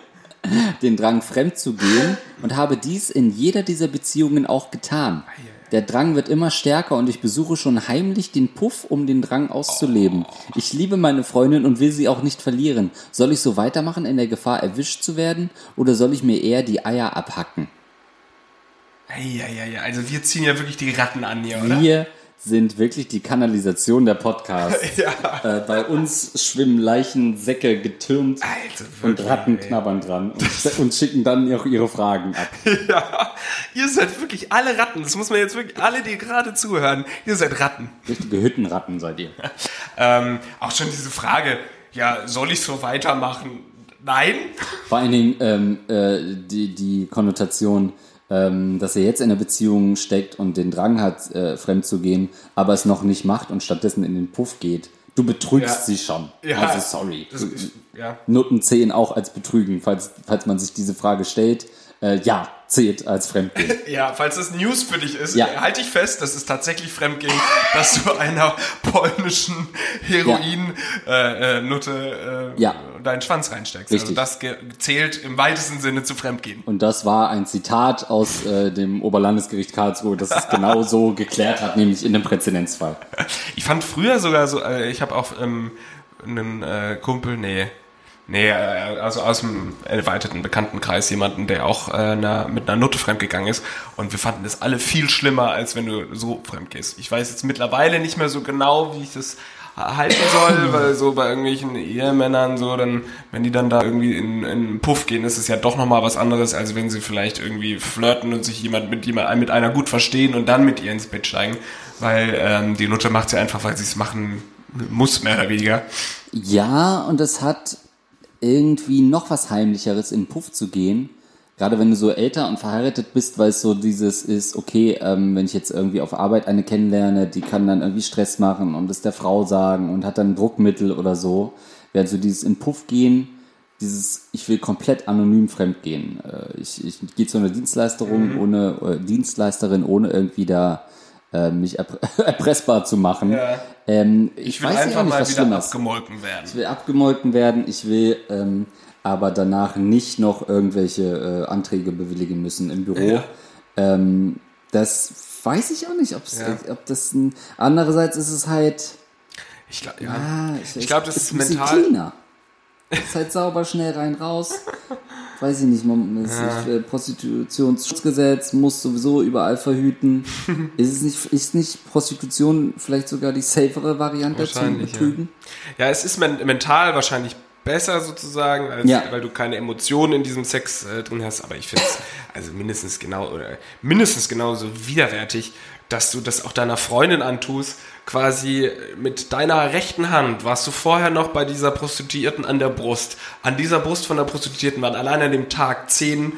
den Drang, fremd zu gehen und habe dies in jeder dieser Beziehungen auch getan. Der Drang wird immer stärker und ich besuche schon heimlich den Puff, um den Drang auszuleben. Ich liebe meine Freundin und will sie auch nicht verlieren. Soll ich so weitermachen in der Gefahr, erwischt zu werden? Oder soll ich mir eher die Eier abhacken? Ja, ja, ja. Also wir ziehen ja wirklich die Ratten an hier, oder? Wir sind wirklich die Kanalisation der Podcasts. [laughs] Ja. Äh, bei uns schwimmen Leichensäcke getürmt Alter, und wirklich, Ratten ey. knabbern dran und, und schicken dann auch ihre Fragen ab. [laughs] Ja, ihr seid wirklich alle Ratten. Das muss man jetzt wirklich, alle, die gerade zuhören, ihr seid Ratten. Richtige Hüttenratten seid ihr. [laughs] Ähm, auch schon diese Frage, ja, soll ich so weitermachen? Nein? Vor allen Dingen ähm, äh, die, die Konnotation, ähm, dass er jetzt in einer Beziehung steckt und den Drang hat, äh, fremd zu gehen, aber es noch nicht macht und stattdessen in den Puff geht. Du betrügst Ja. sie schon. Ja. Also sorry. Das ist, ja. Nutten zählen auch als Betrügen, falls, falls man sich diese Frage stellt. Äh, ja, zählt als Fremdgehen. [laughs] Ja, falls das News für dich ist, Ja. halte ich fest, das ist tatsächlich Fremdgehen, dass du einer polnischen Heroin-Nutte äh, Nutte, äh, Ja. deinen Schwanz reinsteckst. Also Richtig. das ge- zählt im weitesten Sinne zu Fremdgehen. Und das war ein Zitat aus äh, dem Oberlandesgericht Karlsruhe, das es genau so geklärt hat, nämlich in dem Präzedenzfall. Ich fand früher sogar so, äh, ich habe auch ähm, einen äh, Kumpel, nee, nee, äh, also aus dem erweiterten Bekanntenkreis jemanden, der auch äh, einer, mit einer Nutte fremdgegangen ist. Und wir fanden das alle viel schlimmer, als wenn du so fremd gehst. Ich weiß jetzt mittlerweile nicht mehr so genau, wie ich das halten soll, [clears throat] weil so bei irgendwelchen Ehemännern so, dann, wenn die dann da irgendwie in, in einen Puff gehen, ist es ja doch nochmal was anderes, als wenn sie vielleicht irgendwie flirten und sich jemand mit jemand mit einer gut verstehen und dann mit ihr ins Bett steigen. Weil ähm, die Nutte macht sie einfach, weil sie es machen muss, mehr oder weniger. Ja, und es hat irgendwie noch was Heimlicheres, in Puff zu gehen. Gerade wenn du so älter und verheiratet bist, weil es so dieses ist, okay, ähm, wenn ich jetzt irgendwie auf Arbeit eine kennenlerne, die kann dann irgendwie Stress machen und es der Frau sagen und hat dann Druckmittel oder so. Während so dieses in Puff gehen, dieses, ich will komplett anonym fremdgehen. Äh, ich, ich gehe zu einer Dienstleisterin ohne, äh, Dienstleisterin, ohne irgendwie da äh, mich erpr [laughs] erpressbar zu machen. Ja. Ähm, ich, Ich will weiß ja einfach nicht, mal wieder Schlimmes. abgemolken werden. Ich will abgemolken werden, ich will ähm, aber danach nicht noch irgendwelche äh, Anträge bewilligen müssen im Büro. Ja. Ähm, das weiß ich auch nicht, Ja. ob das ein, andererseits ist es halt, Ich glaube, ja. ah, Ich glaub, das ist mental- cleaner. ist halt sauber, schnell rein, raus. Weiß ich nicht, man, es ist, äh, Prostitutionsschutzgesetz muss sowieso überall verhüten. [laughs] ist es nicht, ist nicht Prostitution vielleicht sogar die safere Variante zum Wahrscheinlich, ja. Betrügen? Ja, es ist men mental wahrscheinlich besser sozusagen, als, Ja. weil du keine Emotionen in diesem Sex äh, drin hast. Aber ich finde es also mindestens genau oder mindestens genauso widerwärtig, dass du das auch deiner Freundin antust. Quasi mit deiner rechten Hand warst du vorher noch bei dieser Prostituierten an der Brust. An dieser Brust von der Prostituierten waren allein an dem Tag zehn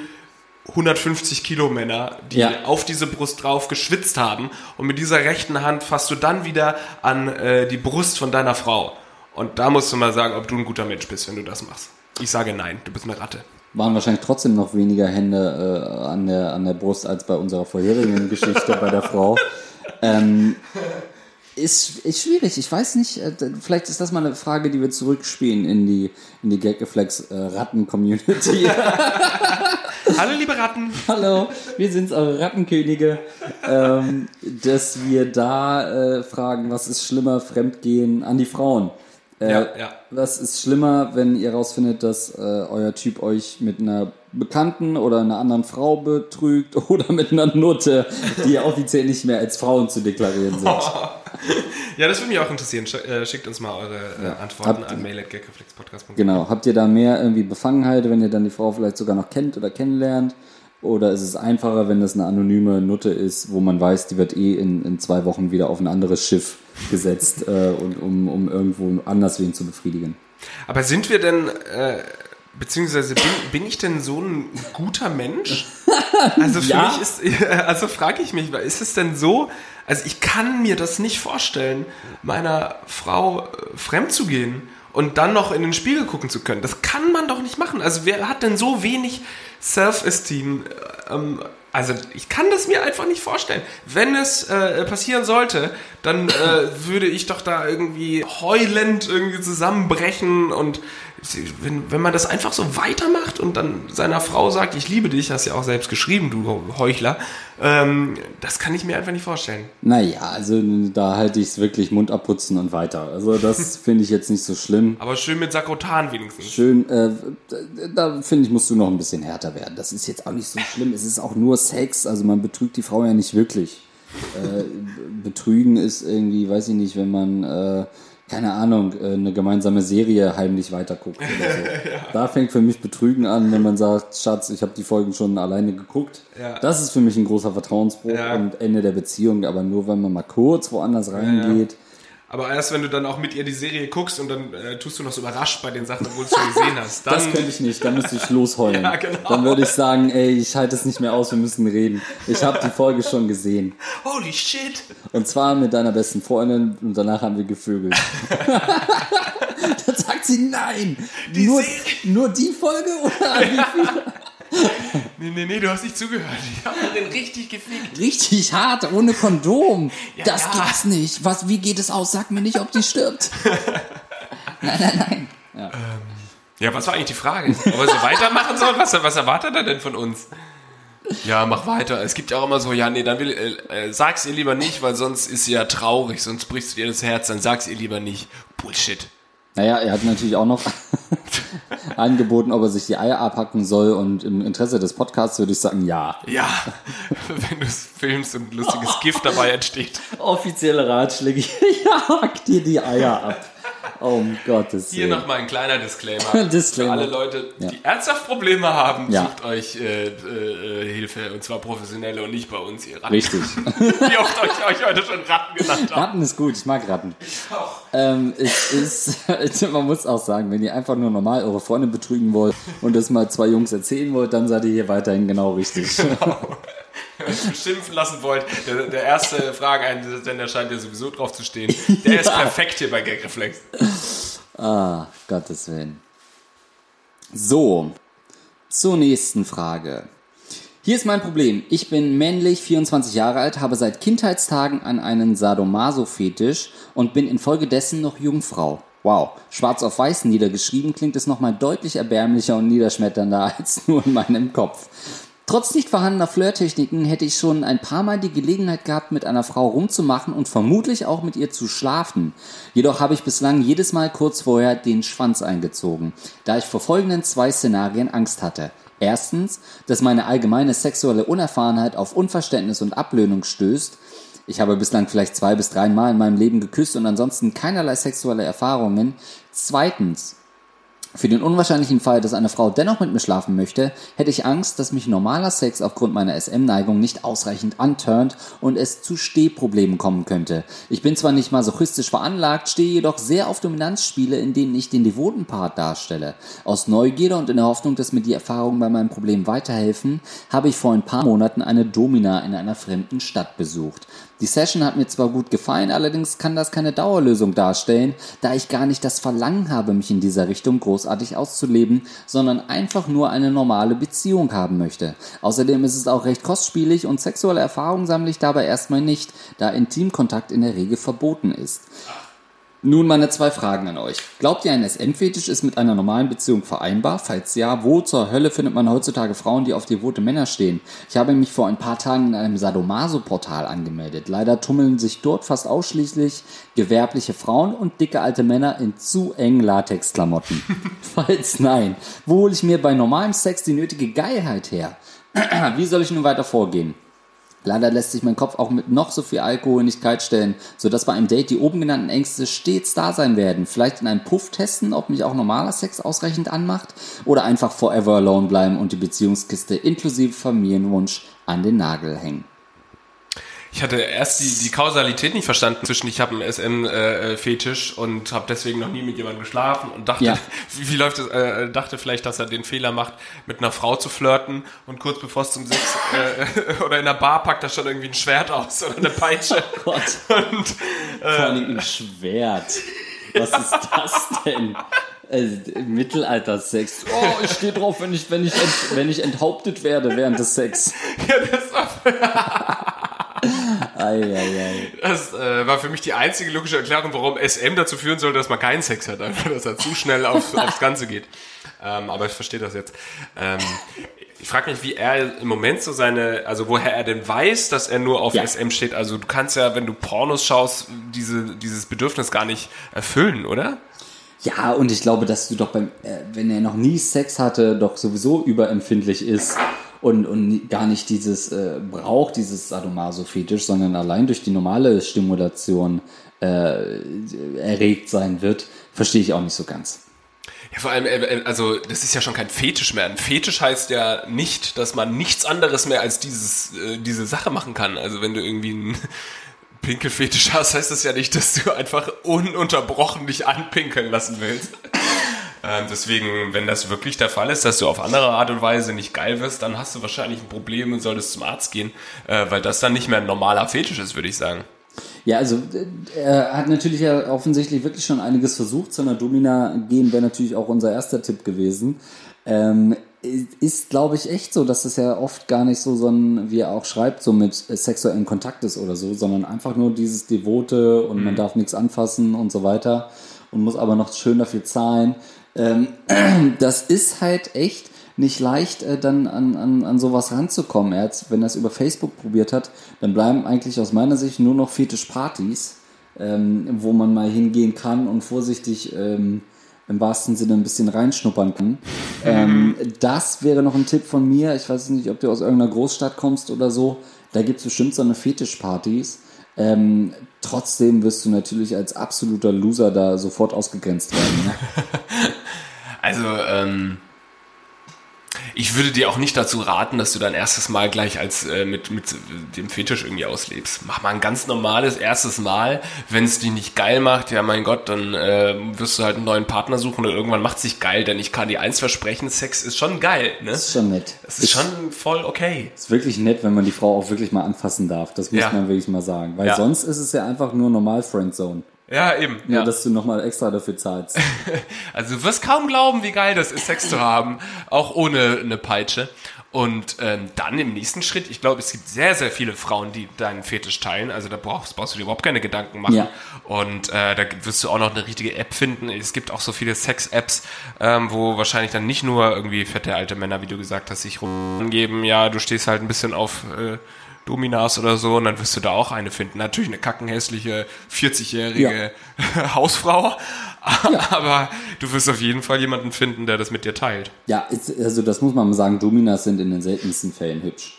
150 Kilo Männer, die Ja. auf diese Brust drauf geschwitzt haben und mit dieser rechten Hand fasst du dann wieder an äh, die Brust von deiner Frau. Und da musst du mal sagen, ob du ein guter Mensch bist, wenn du das machst. Ich sage nein, du bist eine Ratte. waren wahrscheinlich trotzdem noch weniger Hände äh, an, der, an der Brust als bei unserer vorherigen Geschichte bei der Frau. [laughs] Ähm, ist, ist schwierig, ich weiß nicht, äh, vielleicht ist das mal eine Frage, die wir zurückspielen in die, in die Gaggeflex äh, Ratten-Community. [laughs] Hallo liebe Ratten. Hallo, wir sind's, eure Rattenkönige. Ähm, dass wir da äh, fragen, was ist schlimmer, Fremdgehen an die Frauen. Äh, Ja, ja. Was ist schlimmer, wenn ihr rausfindet, dass äh, euer Typ euch mit einer Bekannten oder einer anderen Frau betrügt [laughs] oder mit einer Nutte, die offiziell nicht mehr als Frauen zu deklarieren sind? [laughs] Ja, das würde mich auch interessieren. Äh, schickt uns mal eure äh, Antworten Habt- an mail.gagreflexpodcast.com. Genau. Habt ihr da mehr irgendwie Befangenheit, wenn ihr dann die Frau vielleicht sogar noch kennt oder kennenlernt? Oder ist es einfacher, wenn das eine anonyme Nutte ist, wo man weiß, die wird eh in, in zwei Wochen wieder auf ein anderes Schiff gesetzt, äh, und, um, um irgendwo anders wen zu befriedigen? Aber sind wir denn, äh, beziehungsweise bin, bin ich denn so ein guter Mensch? Also für Ja. mich ist, [laughs] also frage ich mich, ist es denn so, also ich kann mir das nicht vorstellen, meiner Frau äh, fremd zu gehen und dann noch in den Spiegel gucken zu können. Das kann man doch nicht machen. Also wer hat denn so wenig Self-Esteem? Ähm, also ich kann das mir einfach nicht vorstellen. Wenn es äh, passieren sollte, dann äh, würde ich doch da irgendwie heulend irgendwie zusammenbrechen und wenn, wenn man das einfach so weitermacht und dann seiner Frau sagt, ich liebe dich, hast ja auch selbst geschrieben, du Heuchler, ähm, das kann ich mir einfach nicht vorstellen. Naja, also da halte ich es wirklich Mund abputzen und weiter. Also das [laughs] finde ich jetzt nicht so schlimm. Aber schön mit Sakrotan wenigstens. Schön, äh, da finde ich, musst du noch ein bisschen härter werden. Das ist jetzt auch nicht so schlimm. Es ist auch nur Sex, also man betrügt die Frau ja nicht wirklich. Äh, betrügen ist irgendwie, weiß ich nicht, wenn man... Äh, keine Ahnung, äh, eine gemeinsame Serie heimlich weiterguckt oder so. [laughs] ja. Da fängt für mich Betrügen an, wenn man sagt, Schatz, ich habe die Folgen schon alleine geguckt. Ja. Das ist für mich ein großer Vertrauensbruch ja. und Ende der Beziehung, aber nur wenn man mal kurz woanders reingeht. Aber erst wenn du dann auch mit ihr die Serie guckst und dann äh, tust du noch so überrascht bei den Sachen, obwohl du es schon gesehen [laughs] hast. Dann das könnte ich nicht, dann müsste ich losheulen. [laughs] ja, genau. Dann würde ich sagen, ey, ich halte es nicht mehr aus, wir müssen reden. Ich habe die Folge schon gesehen. Holy shit! Und zwar mit deiner besten Freundin und danach haben wir gevögelt. [laughs] dann sagt sie, nein! Die nur, nur die Folge oder wie viele? [laughs] Nee, nee, nee, du hast nicht zugehört. Ich habe den richtig gefickt. Richtig hart, ohne Kondom. Ja, das ja. gibt's nicht. Was, wie geht es aus? Sag mir nicht, ob die stirbt. [laughs] nein, nein, nein. Ja. Ähm, ja, was war eigentlich die Frage? Ob wir so weitermachen sollen? Was, was erwartet er denn von uns? Ja, mach weiter. Es gibt ja auch immer so, ja, nee, dann will, äh, äh sag's ihr lieber nicht, weil sonst ist sie ja traurig, sonst brichst du ihr das Herz, dann sag's ihr lieber nicht. Bullshit. Naja, er hat natürlich auch noch [laughs] angeboten, ob er sich die Eier abhacken soll und im Interesse des Podcasts würde ich sagen, ja. Ja, wenn du es filmst und lustiges Gift dabei entsteht. Offizielle Ratschläge, [laughs] ja, hack dir die Eier ab. Oh, um Gottes Willen. Hier nochmal ein kleiner Disclaimer. [laughs] Disclaimer. Für alle Leute, die ja. ernsthaft Probleme haben, ja. sucht euch äh, äh, Hilfe. Und zwar professionelle und nicht bei uns, ihr Ratten. Richtig. [laughs] Wie oft euch, euch heute schon Ratten genannt habe. Ratten ist gut, ich mag Ratten. Ich auch. Ähm, es ist, [laughs] man muss auch sagen, wenn ihr einfach nur normal eure Freunde betrügen wollt und das mal zwei Jungs erzählen wollt, dann seid ihr hier weiterhin genau richtig. Genau. [laughs] beschimpfen lassen wollt, der, der erste Fragen-Einsender scheint ja sowieso drauf zu stehen. Der [laughs] ja. ist perfekt hier bei Gagreflex. Ah, Gottes Willen. So, zur nächsten Frage. Hier ist mein Problem. Ich bin männlich, 24 Jahre alt, habe seit Kindheitstagen an einen Sadomaso-Fetisch und bin infolgedessen noch Jungfrau. Wow, schwarz auf weiß niedergeschrieben klingt es nochmal deutlich erbärmlicher und niederschmetternder [laughs] als nur in meinem Kopf. Trotz nicht vorhandener Flirttechniken hätte ich schon ein paar Mal die Gelegenheit gehabt, mit einer Frau rumzumachen und vermutlich auch mit ihr zu schlafen. Jedoch habe ich bislang jedes Mal kurz vorher den Schwanz eingezogen, da ich vor folgenden zwei Szenarien Angst hatte. Erstens, dass meine allgemeine sexuelle Unerfahrenheit auf Unverständnis und Ablöhnung stößt. Ich habe bislang vielleicht zwei bis drei Mal in meinem Leben geküsst und ansonsten keinerlei sexuelle Erfahrungen. Zweitens, für den unwahrscheinlichen Fall, dass eine Frau dennoch mit mir schlafen möchte, hätte ich Angst, dass mich normaler Sex aufgrund meiner SM-Neigung nicht ausreichend anturnt und es zu Stehproblemen kommen könnte. Ich bin zwar nicht masochistisch veranlagt, stehe jedoch sehr auf Dominanzspiele, in denen ich den devoten Part darstelle. Aus Neugierde und in der Hoffnung, dass mir die Erfahrungen bei meinem Problem weiterhelfen, habe ich vor ein paar Monaten eine Domina in einer fremden Stadt besucht. Die Session hat mir zwar gut gefallen, allerdings kann das keine Dauerlösung darstellen, da ich gar nicht das Verlangen habe, mich in dieser Richtung großartig auszuleben, sondern einfach nur eine normale Beziehung haben möchte. Außerdem ist es auch recht kostspielig und sexuelle Erfahrungen sammle ich dabei erstmal nicht, da Intimkontakt in der Regel verboten ist. Nun meine zwei Fragen an euch. Glaubt ihr, ein SM-Fetisch ist mit einer normalen Beziehung vereinbar? Falls ja, wo zur Hölle findet man heutzutage Frauen, die auf devote Männer stehen? Ich habe mich vor ein paar Tagen in einem Sadomaso-Portal angemeldet. Leider tummeln sich dort fast ausschließlich gewerbliche Frauen und dicke alte Männer in zu engen Latexklamotten. [laughs] Falls nein, wo hole ich mir bei normalem Sex die nötige Geilheit her? [clears throat] Wie soll ich nun weiter vorgehen? Leider lässt sich mein Kopf auch mit noch so viel Alkohol nicht kaltstellen, sodass bei einem Date die oben genannten Ängste stets da sein werden. Vielleicht in einem Puff testen, ob mich auch normaler Sex ausreichend anmacht oder einfach forever alone bleiben und die Beziehungskiste inklusive Familienwunsch an den Nagel hängen. Ich hatte erst die, die Kausalität nicht verstanden zwischen ich habe einen SM-Fetisch äh, und habe deswegen noch nie mit jemandem geschlafen und dachte, ja. [laughs] wie, wie, läuft es, äh, dachte vielleicht, dass er den Fehler macht, mit einer Frau zu flirten und kurz bevor es zum Sex äh, [laughs] oder in der Bar packt er schon irgendwie ein Schwert aus oder eine Peitsche. [laughs] Oh Gott. Und, äh, Vor allem ein Schwert. Was ist das denn? Äh, Mittelalter-Sex. Oh, ich stehe drauf, wenn ich, wenn, ich ent, wenn ich enthauptet werde während des Sex. Ja, das war. Das äh, war für mich die einzige logische Erklärung, warum SM dazu führen soll, dass man keinen Sex hat, einfach, dass er zu schnell auf, [laughs] aufs Ganze geht. Ähm, aber ich verstehe das jetzt. Ähm, ich frage mich, wie er im Moment so seine, also woher er denn weiß, dass er nur auf ja. SM steht. Also du kannst ja, wenn du Pornos schaust, diese, dieses Bedürfnis gar nicht erfüllen, oder? Ja, und ich glaube, dass du doch beim, äh, wenn er noch nie Sex hatte, doch sowieso überempfindlich ist und, und gar nicht dieses äh, braucht, dieses Sadomaso-Fetisch, sondern allein durch die normale Stimulation äh, erregt sein wird, verstehe ich auch nicht so ganz. Ja, vor allem, äh, äh, also das ist ja schon kein Fetisch mehr. Ein Fetisch heißt ja nicht, dass man nichts anderes mehr als dieses, äh, diese Sache machen kann. Also wenn du irgendwie einen [laughs] Pinkelfetisch hast, heißt das ja nicht, dass du einfach ununterbrochen dich anpinkeln lassen willst. Ähm, deswegen, wenn das wirklich der Fall ist, dass du auf andere Art und Weise nicht geil wirst, dann hast du wahrscheinlich ein Problem und solltest zum Arzt gehen, äh, weil das dann nicht mehr ein normaler Fetisch ist, würde ich sagen. Ja, also äh, er hat natürlich ja offensichtlich wirklich schon einiges versucht. Zu einer Domina gehen wäre natürlich auch unser erster Tipp gewesen. Ähm, ist, glaube ich, echt so, dass das ja oft gar nicht so, so ein, wie er auch schreibt, so mit sexuellen Kontakt ist oder so, sondern einfach nur dieses Devote und mhm. man darf nichts anfassen und so weiter und muss aber noch schön dafür zahlen. Ähm, [clears throat] das ist halt echt nicht leicht, äh, dann an, an, an sowas ranzukommen. Er hat, wenn er es über Facebook probiert hat, dann bleiben eigentlich aus meiner Sicht nur noch Fetischpartys, ähm, wo man mal hingehen kann und vorsichtig ähm, im wahrsten Sinne ein bisschen reinschnuppern kann. Ähm, das wäre noch ein Tipp von mir. Ich weiß nicht, ob du aus irgendeiner Großstadt kommst oder so. Da gibt es bestimmt so eine Fetischpartys. Ähm, trotzdem wirst du natürlich als absoluter Loser da sofort ausgegrenzt werden. Ne? [laughs] also, ähm, ich würde dir auch nicht dazu raten, dass du dein erstes Mal gleich als äh, mit, mit dem Fetisch irgendwie auslebst. Mach mal ein ganz normales erstes Mal. Wenn es dich nicht geil macht, ja mein Gott, dann äh, wirst du halt einen neuen Partner suchen und irgendwann macht es sich geil, denn ich kann dir eins versprechen, Sex ist schon geil. Ne? Ist schon nett. Das ist, ist schon voll okay. Ist wirklich nett, wenn man die Frau auch wirklich mal anfassen darf. Das muss ja. man wirklich mal sagen. Weil ja. sonst ist es ja einfach nur normal Friendzone. Ja, eben. Nur, ja. dass du nochmal extra dafür zahlst. [laughs] also du wirst kaum glauben, wie geil das ist, Sex zu haben, auch ohne eine Peitsche. Und ähm, dann im nächsten Schritt, ich glaube, es gibt sehr, sehr viele Frauen, die deinen Fetisch teilen. Also da brauchst, brauchst du dir überhaupt keine Gedanken machen. Ja. Und äh, da wirst du auch noch eine richtige App finden. Es gibt auch so viele Sex-Apps, ähm, wo wahrscheinlich dann nicht nur irgendwie fette alte Männer, wie du gesagt hast, sich rumgeben. Ja, du stehst halt ein bisschen auf äh, Dominas oder so und dann wirst du da auch eine finden. Natürlich eine kackenhässliche 40-jährige ja. [laughs] Hausfrau, ja. [laughs] aber du wirst auf jeden Fall jemanden finden, der das mit dir teilt. Ja, also das muss man mal sagen, Dominas sind in den seltensten Fällen hübsch.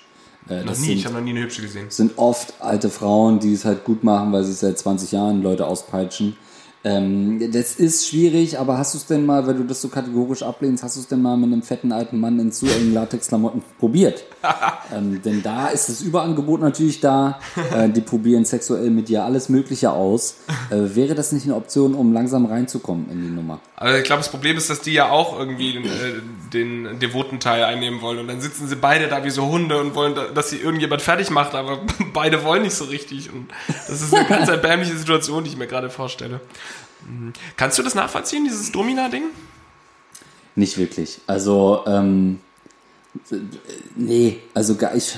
Äh, noch nie, sind, ich habe noch nie eine hübsche gesehen. sind oft alte Frauen, die es halt gut machen, weil sie seit 20 Jahren Leute auspeitschen. Ähm, das ist schwierig, aber hast du es denn mal, weil du das so kategorisch ablehnst, hast du es denn mal mit einem fetten alten Mann in zu engen Latexklamotten probiert? [laughs] ähm, denn da ist das Überangebot natürlich da. Äh, die probieren sexuell mit dir alles Mögliche aus. Äh, wäre das nicht eine Option, um langsam reinzukommen in die Nummer? Also ich glaube, das Problem ist, dass die ja auch irgendwie den, äh, den devoten Teil einnehmen wollen. Und dann sitzen sie beide da wie so Hunde und wollen, dass sie irgendjemand fertig macht, aber [laughs] beide wollen nicht so richtig. Und das ist eine ganz [laughs] erbärmliche Situation, die ich mir gerade vorstelle. Mhm. Kannst du das nachvollziehen, dieses Domina-Ding? Nicht wirklich. Also, ähm, nee, also ich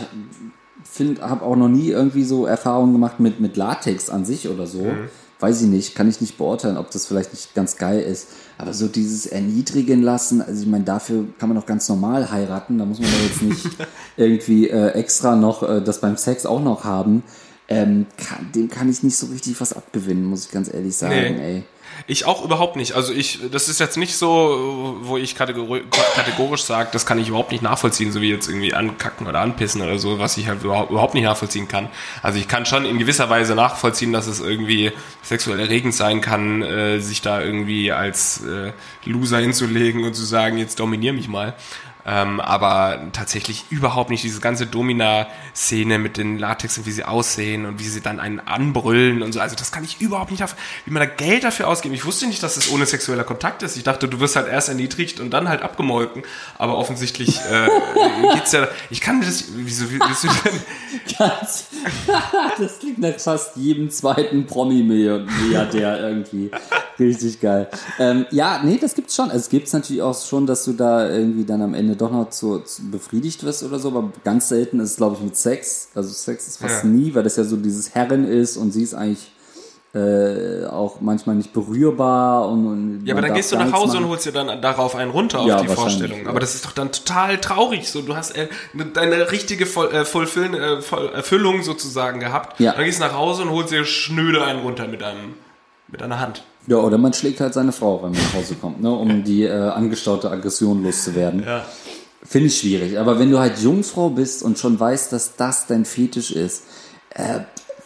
finde, habe auch noch nie irgendwie so Erfahrungen gemacht mit, mit Latex an sich oder so. Mhm. Weiß ich nicht, kann ich nicht beurteilen, ob das vielleicht nicht ganz geil ist. Aber so dieses Erniedrigen lassen, also ich meine, dafür kann man doch ganz normal heiraten. Da muss man doch jetzt nicht [laughs] irgendwie äh, extra noch äh, das beim Sex auch noch haben. Ähm, kann, dem kann ich nicht so richtig was abgewinnen, muss ich ganz ehrlich sagen, nee. ey. Ich auch überhaupt nicht. Also ich, das ist jetzt nicht so, wo ich kategorisch, kategorisch sage, das kann ich überhaupt nicht nachvollziehen, so wie jetzt irgendwie ankacken oder anpissen oder so, was ich halt überhaupt nicht nachvollziehen kann. Also ich kann schon in gewisser Weise nachvollziehen, dass es irgendwie sexuell erregend sein kann, äh, sich da irgendwie als äh, Loser hinzulegen und zu sagen, jetzt dominier mich mal. Ähm, aber tatsächlich überhaupt nicht diese ganze Domina-Szene mit den Latex und wie sie aussehen und wie sie dann einen anbrüllen und so. Also das kann ich überhaupt nicht, auf, wie man da Geld dafür ausgeben. Ich wusste nicht, dass es das ohne sexueller Kontakt ist. Ich dachte, du wirst halt erst erniedrigt und dann halt abgemolken. Aber offensichtlich äh, [laughs] geht's ja. Ich kann das. Wieso willst du denn? [laughs] Ganz, [laughs] das klingt nach fast jedem zweiten Promi-Milliardär irgendwie. Richtig geil. Ähm, ja, nee, das gibt's schon. Also, es gibt's natürlich auch schon, dass du da irgendwie dann am Ende doch noch zu, zu befriedigt wirst oder so, aber ganz selten ist es, glaube ich, mit Sex. Also Sex ist fast Ja. nie, weil das ja so dieses Herren ist und sie ist eigentlich äh, auch manchmal nicht berührbar und, und Ja, aber dann gehst du nach Hause und machen. holst dir dann darauf einen runter auf Ja, die Vorstellung. ja. Aber das ist doch dann total traurig. So, du hast äh, ne- deine richtige Voll, äh, äh, Voll, Erfüllung sozusagen gehabt. Ja. Dann gehst du nach Hause und holst dir schnöde einen runter mit einem mit einer Hand. Ja, oder man schlägt halt seine Frau, wenn man nach Hause kommt, ne, um die äh, angestaute Aggression loszuwerden. Ja. Finde ich schwierig. Aber wenn du halt Jungfrau bist und schon weißt, dass das dein Fetisch ist, äh,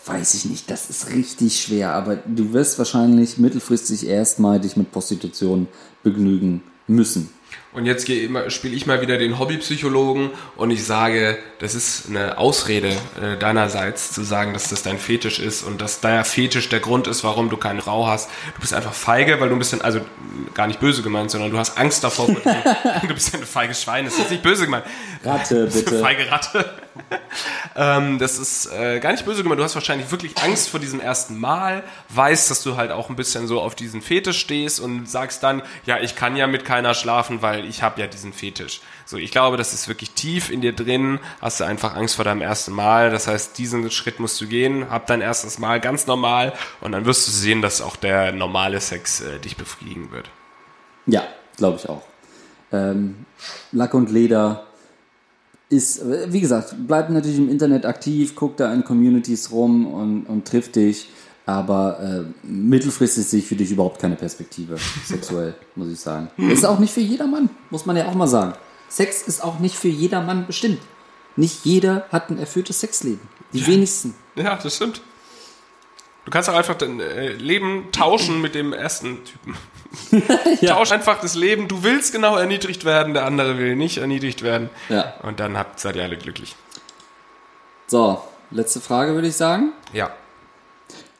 weiß ich nicht, das ist richtig schwer. Aber du wirst wahrscheinlich mittelfristig erstmal dich mit Prostitution begnügen müssen. Und jetzt spiele ich mal wieder den Hobbypsychologen und ich sage, das ist eine Ausrede äh, deinerseits zu sagen, dass das dein Fetisch ist und dass dein Fetisch der Grund ist, warum du keine Frau hast. Du bist einfach feige, weil du ein bisschen, also gar nicht böse gemeint, sondern du hast Angst davor. [laughs] du bist ja ein feiges Schwein, das ist nicht böse gemeint. Ratte, bitte. Feige Ratte. [laughs] ähm, das ist äh, gar nicht böse gemeint. Du hast wahrscheinlich wirklich Angst vor diesem ersten Mal, weißt, dass du halt auch ein bisschen so auf diesen Fetisch stehst und sagst dann, ja, ich kann ja mit keiner schlafen, weil ich habe ja diesen Fetisch. So, ich glaube, das ist wirklich tief in dir drin. Hast du einfach Angst vor deinem ersten Mal. Das heißt, diesen Schritt musst du gehen. Hab dein erstes Mal ganz normal und dann wirst du sehen, dass auch der normale Sex äh, dich befriedigen wird. Ja, glaube ich auch. Ähm, Lack und Leder ist, äh, wie gesagt, bleib natürlich im Internet aktiv, guck da in Communities rum und, und triff dich. Aber äh, mittelfristig sehe ich für dich überhaupt keine Perspektive, [laughs] sexuell, muss ich sagen. Ist auch nicht für jedermann, muss man ja auch mal sagen. Sex ist auch nicht für jedermann bestimmt. Nicht jeder hat ein erfülltes Sexleben. Die wenigsten. Ja, das stimmt. Du kannst auch einfach dein äh, Leben tauschen mit dem ersten Typen. [laughs] Tausch einfach das Leben. Du willst genau erniedrigt werden, der andere will nicht erniedrigt werden. Ja. Und dann habt, seid ihr alle glücklich. So, letzte Frage würde ich sagen. Ja.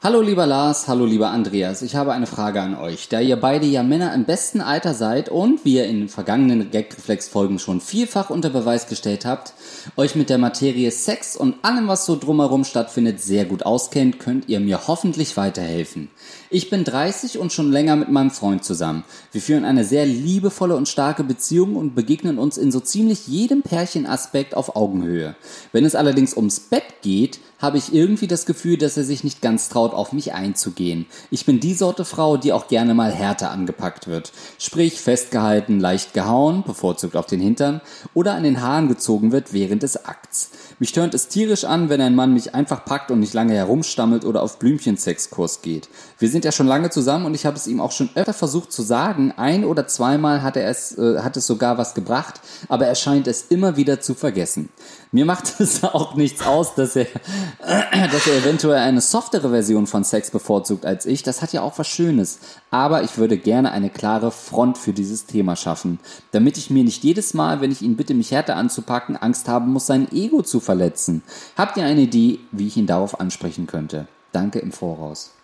Hallo lieber Lars, hallo lieber Andreas, ich habe eine Frage an euch. Da ihr beide ja Männer im besten Alter seid und, wie ihr in vergangenen Gagreflex-Folgen schon vielfach unter Beweis gestellt habt, euch mit der Materie Sex und allem, was so drumherum stattfindet, sehr gut auskennt, könnt ihr mir hoffentlich weiterhelfen. Ich bin 30 und schon länger mit meinem Freund zusammen. Wir führen eine sehr liebevolle und starke Beziehung und begegnen uns in so ziemlich jedem Pärchenaspekt auf Augenhöhe. Wenn es allerdings ums Bett geht, habe ich irgendwie das Gefühl, dass er sich nicht ganz traut, auf mich einzugehen. Ich bin die Sorte Frau, die auch gerne mal härter angepackt wird. Sprich, festgehalten, leicht gehauen, bevorzugt auf den Hintern, oder an den Haaren gezogen wird während des Akts. Mich tönt es tierisch an, wenn ein Mann mich einfach packt und nicht lange herumstammelt oder auf Blümchensexkurs geht. Wir sind ja schon lange zusammen und ich habe es ihm auch schon öfter versucht zu sagen. Ein oder zweimal hat er es, äh, hat es sogar was gebracht, aber er scheint es immer wieder zu vergessen. Mir macht [laughs] es auch nichts aus, dass er, [clears throat] dass er eventuell eine softere Version von Sex bevorzugt als ich. Das hat ja auch was Schönes. Aber ich würde gerne eine klare Front für dieses Thema schaffen, damit ich mir nicht jedes Mal, wenn ich ihn bitte, mich härter anzupacken, Angst haben muss, sein Ego zu verletzen. Habt ihr eine Idee, wie ich ihn darauf ansprechen könnte? Danke im Voraus.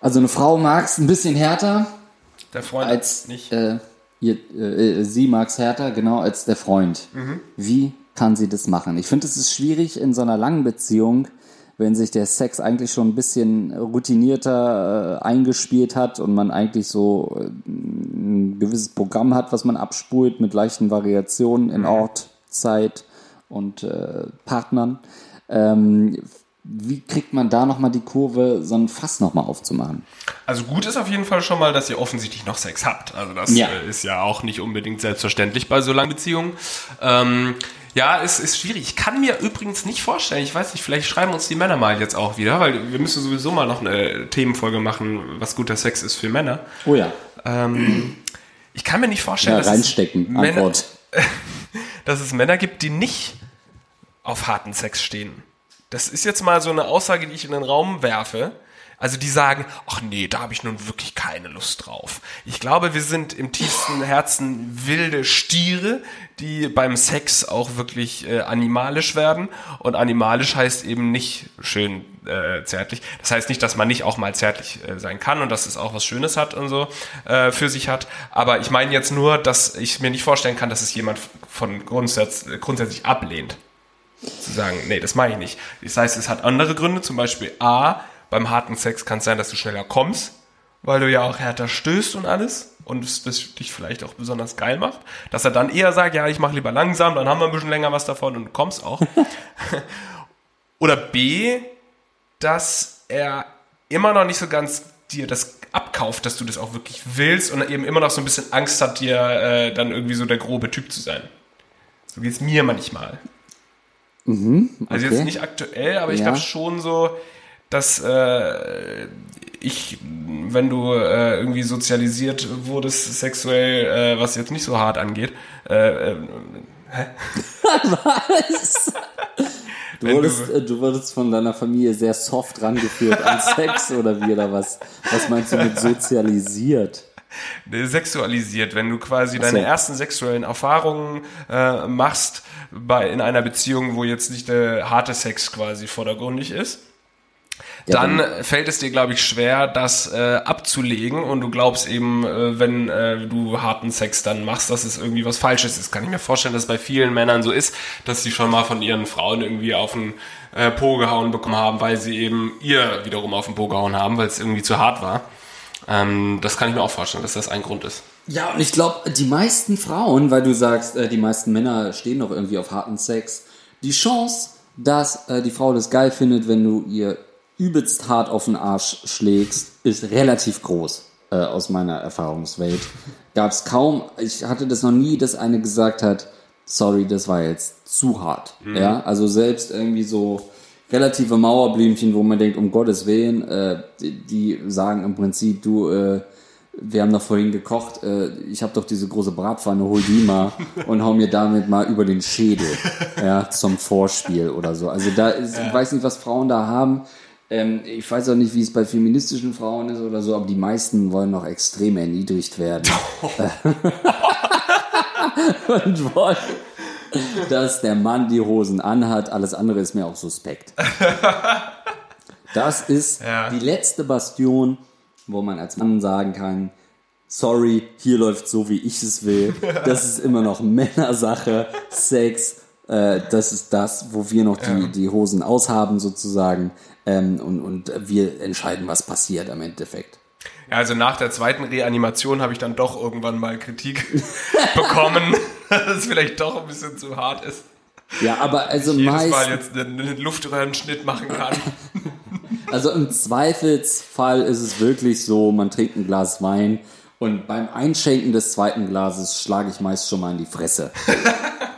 Also eine Frau mag es ein bisschen härter Der Freund als nicht. Äh, ihr, äh, äh, sie mag es härter, genau als der Freund. Wie kann sie das machen? Ich finde, es ist schwierig in so einer langen Beziehung, wenn sich der Sex eigentlich schon ein bisschen routinierter äh, eingespielt hat und man eigentlich so äh, ein gewisses Programm hat, was man abspult mit leichten Variationen in Ort, Zeit und äh, Partnern. Ähm, wie kriegt man da nochmal die Kurve, so ein Fass nochmal aufzumachen? Also gut ist auf jeden Fall schon mal, dass ihr offensichtlich noch Sex habt. Also das Ja. äh, ist ja auch nicht unbedingt selbstverständlich bei so langen Beziehungen. Ähm, ja, es ist schwierig. Ich kann mir übrigens nicht vorstellen, ich weiß nicht, vielleicht schreiben uns die Männer mal jetzt auch wieder, weil wir müssen sowieso mal noch eine Themenfolge machen, was guter Sex ist für Männer. Oh ja. Ähm, ich kann mir nicht vorstellen, Ja, dass, reinstecken, es Männer, [laughs] dass es Männer gibt, die nicht auf harten Sex stehen. Das ist jetzt mal so eine Aussage, die ich in den Raum werfe. Also die sagen, ach nee, da habe ich nun wirklich keine Lust drauf. Ich glaube, wir sind im tiefsten Herzen wilde Stiere, die beim Sex auch wirklich äh, animalisch werden. Und animalisch heißt eben nicht schön äh, zärtlich. Das heißt nicht, dass man nicht auch mal zärtlich äh, sein kann und dass es auch was Schönes hat und so äh, für sich hat. Aber ich meine jetzt nur, dass ich mir nicht vorstellen kann, dass es jemand von Grundsatz, grundsätzlich ablehnt zu sagen, nee, das mache ich nicht. Das heißt, es hat andere Gründe, zum Beispiel A, beim harten Sex kann es sein, dass du schneller kommst weil du ja auch härter stößt und alles und es das dich vielleicht auch besonders geil macht, dass er dann eher sagt, ja, ich mache lieber langsam, dann haben wir ein bisschen länger was davon und du kommst auch. [laughs] Oder B, dass er immer noch nicht so ganz dir das abkauft, dass du das auch wirklich willst und eben immer noch so ein bisschen Angst hat, dir äh, dann irgendwie so der grobe Typ zu sein. So geht es mir manchmal. Mhm, Also okay. jetzt nicht aktuell, aber ich Ja. glaube schon so, dass äh, ich, wenn du äh, irgendwie sozialisiert wurdest sexuell, äh, was jetzt nicht so hart angeht, äh, äh, [laughs] [laughs] Du Wenn wurdest, du- äh, du wurdest von deiner Familie sehr soft rangeführt an [laughs] Sex oder wie oder was? Was meinst du mit sozialisiert? Ne, sexualisiert, wenn du quasi so. deine ersten sexuellen Erfahrungen äh, machst bei, in einer Beziehung, wo jetzt nicht der harte Sex quasi vordergründig ist. Ja, dann fällt es dir, glaube ich, schwer, das äh, abzulegen und du glaubst eben, äh, wenn äh, du harten Sex dann machst, dass es irgendwie was Falsches ist. Kann ich mir vorstellen, dass es bei vielen Männern so ist, dass sie schon mal von ihren Frauen irgendwie auf den äh, Po gehauen bekommen haben, weil sie eben ihr wiederum auf den Po gehauen haben, weil es irgendwie zu hart war. Ähm, das kann ich mir auch vorstellen, dass das ein Grund ist. Ja, und ich glaube, die meisten Frauen, weil du sagst, äh, die meisten Männer stehen doch irgendwie auf harten Sex, die Chance, dass äh, die Frau das geil findet, wenn du ihr übelst hart auf den Arsch schlägst, ist relativ groß äh, aus meiner Erfahrungswelt. Gab es kaum, ich hatte das noch nie, dass eine gesagt hat, sorry, das war jetzt zu hart. Ja, also selbst irgendwie so relative Mauerblümchen, wo man denkt, um Gottes Willen, äh, die, die sagen im Prinzip, du, äh, wir haben doch vorhin gekocht, äh, ich habe doch diese große Bratpfanne, hol die mal [laughs] und hau mir damit mal über den Schädel, ja, zum Vorspiel oder so. Also da ist, ich weiß nicht, was Frauen da haben. Ähm, ich weiß auch nicht, wie es bei feministischen Frauen ist oder so, aber die meisten wollen noch extrem erniedrigt werden. [laughs] [laughs] und wollen, [laughs] dass der Mann die Hosen anhat. Alles andere ist mir auch suspekt. [laughs] Das ist Ja. die letzte Bastion, wo man als Mann sagen kann, sorry, hier läuft so, wie ich es will. [laughs] Das ist immer noch Männersache, Sex. Äh, das ist das, wo wir noch die, die Hosen aushaben sozusagen. Ähm, und, und wir entscheiden, was passiert am Endeffekt. Ja, also nach der zweiten Reanimation habe ich dann doch irgendwann mal Kritik bekommen, [laughs] dass es vielleicht doch ein bisschen zu hart ist. Ja, aber also Jedes meist, Mal jetzt einen, einen Luftröhrenschnitt machen kann. [laughs] also im Zweifelsfall ist es wirklich so, man trinkt ein Glas Wein und beim Einschenken des zweiten Glases schlage ich meist schon mal in die Fresse. [laughs]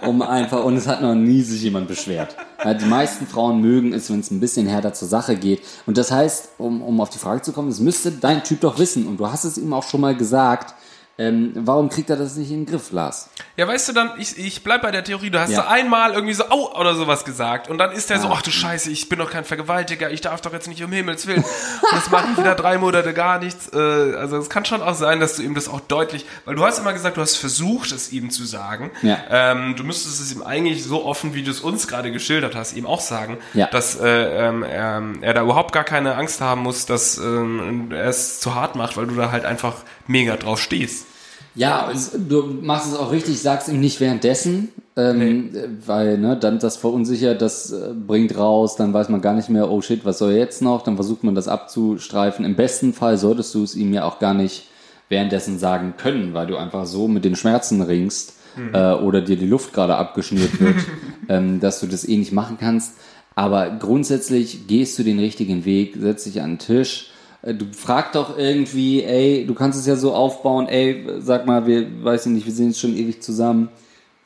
Um einfach, und es hat noch nie sich jemand beschwert. Die meisten Frauen mögen es, wenn es ein bisschen härter zur Sache geht. Und das heißt, um, um auf die Frage zu kommen, das müsste dein Typ doch wissen. Und du hast es ihm auch schon mal gesagt. Ähm, warum kriegt er das nicht in den Griff, Lars? Ja, weißt du dann, ich, ich bleib bei der Theorie, du hast Ja. so einmal irgendwie so, au, oder sowas gesagt und dann ist der so, Ah. ach du Scheiße, ich bin doch kein Vergewaltiger, ich darf doch jetzt nicht um Himmels Willen. Und jetzt mache ich wieder drei Monate gar nichts. Äh, also es kann schon auch sein, dass du ihm das auch deutlich, weil du hast immer gesagt, du hast versucht, es ihm zu sagen. Ja. Ähm, du müsstest es ihm eigentlich so offen, wie du es uns gerade geschildert hast, ihm auch sagen, Ja. dass äh, ähm, er, er da überhaupt gar keine Angst haben muss, dass ähm, er es zu hart macht, weil du da halt einfach mega drauf stehst. Ja, du machst es auch richtig, sagst ihm nicht währenddessen, ähm, weil ne, dann das verunsichert, das äh, bringt raus, dann weiß man gar nicht mehr, oh shit, was soll jetzt noch? Dann versucht man das abzustreifen. Im besten Fall solltest du es ihm ja auch gar nicht währenddessen sagen können, weil du einfach so mit den Schmerzen ringst äh, oder dir die Luft gerade abgeschnürt wird, [laughs] ähm, dass du das eh nicht machen kannst. Aber grundsätzlich gehst du den richtigen Weg, setz dich an den Tisch, Du frag doch irgendwie, ey, du kannst es ja so aufbauen, ey, sag mal, wir, weiß ich nicht, wir sind jetzt schon ewig zusammen.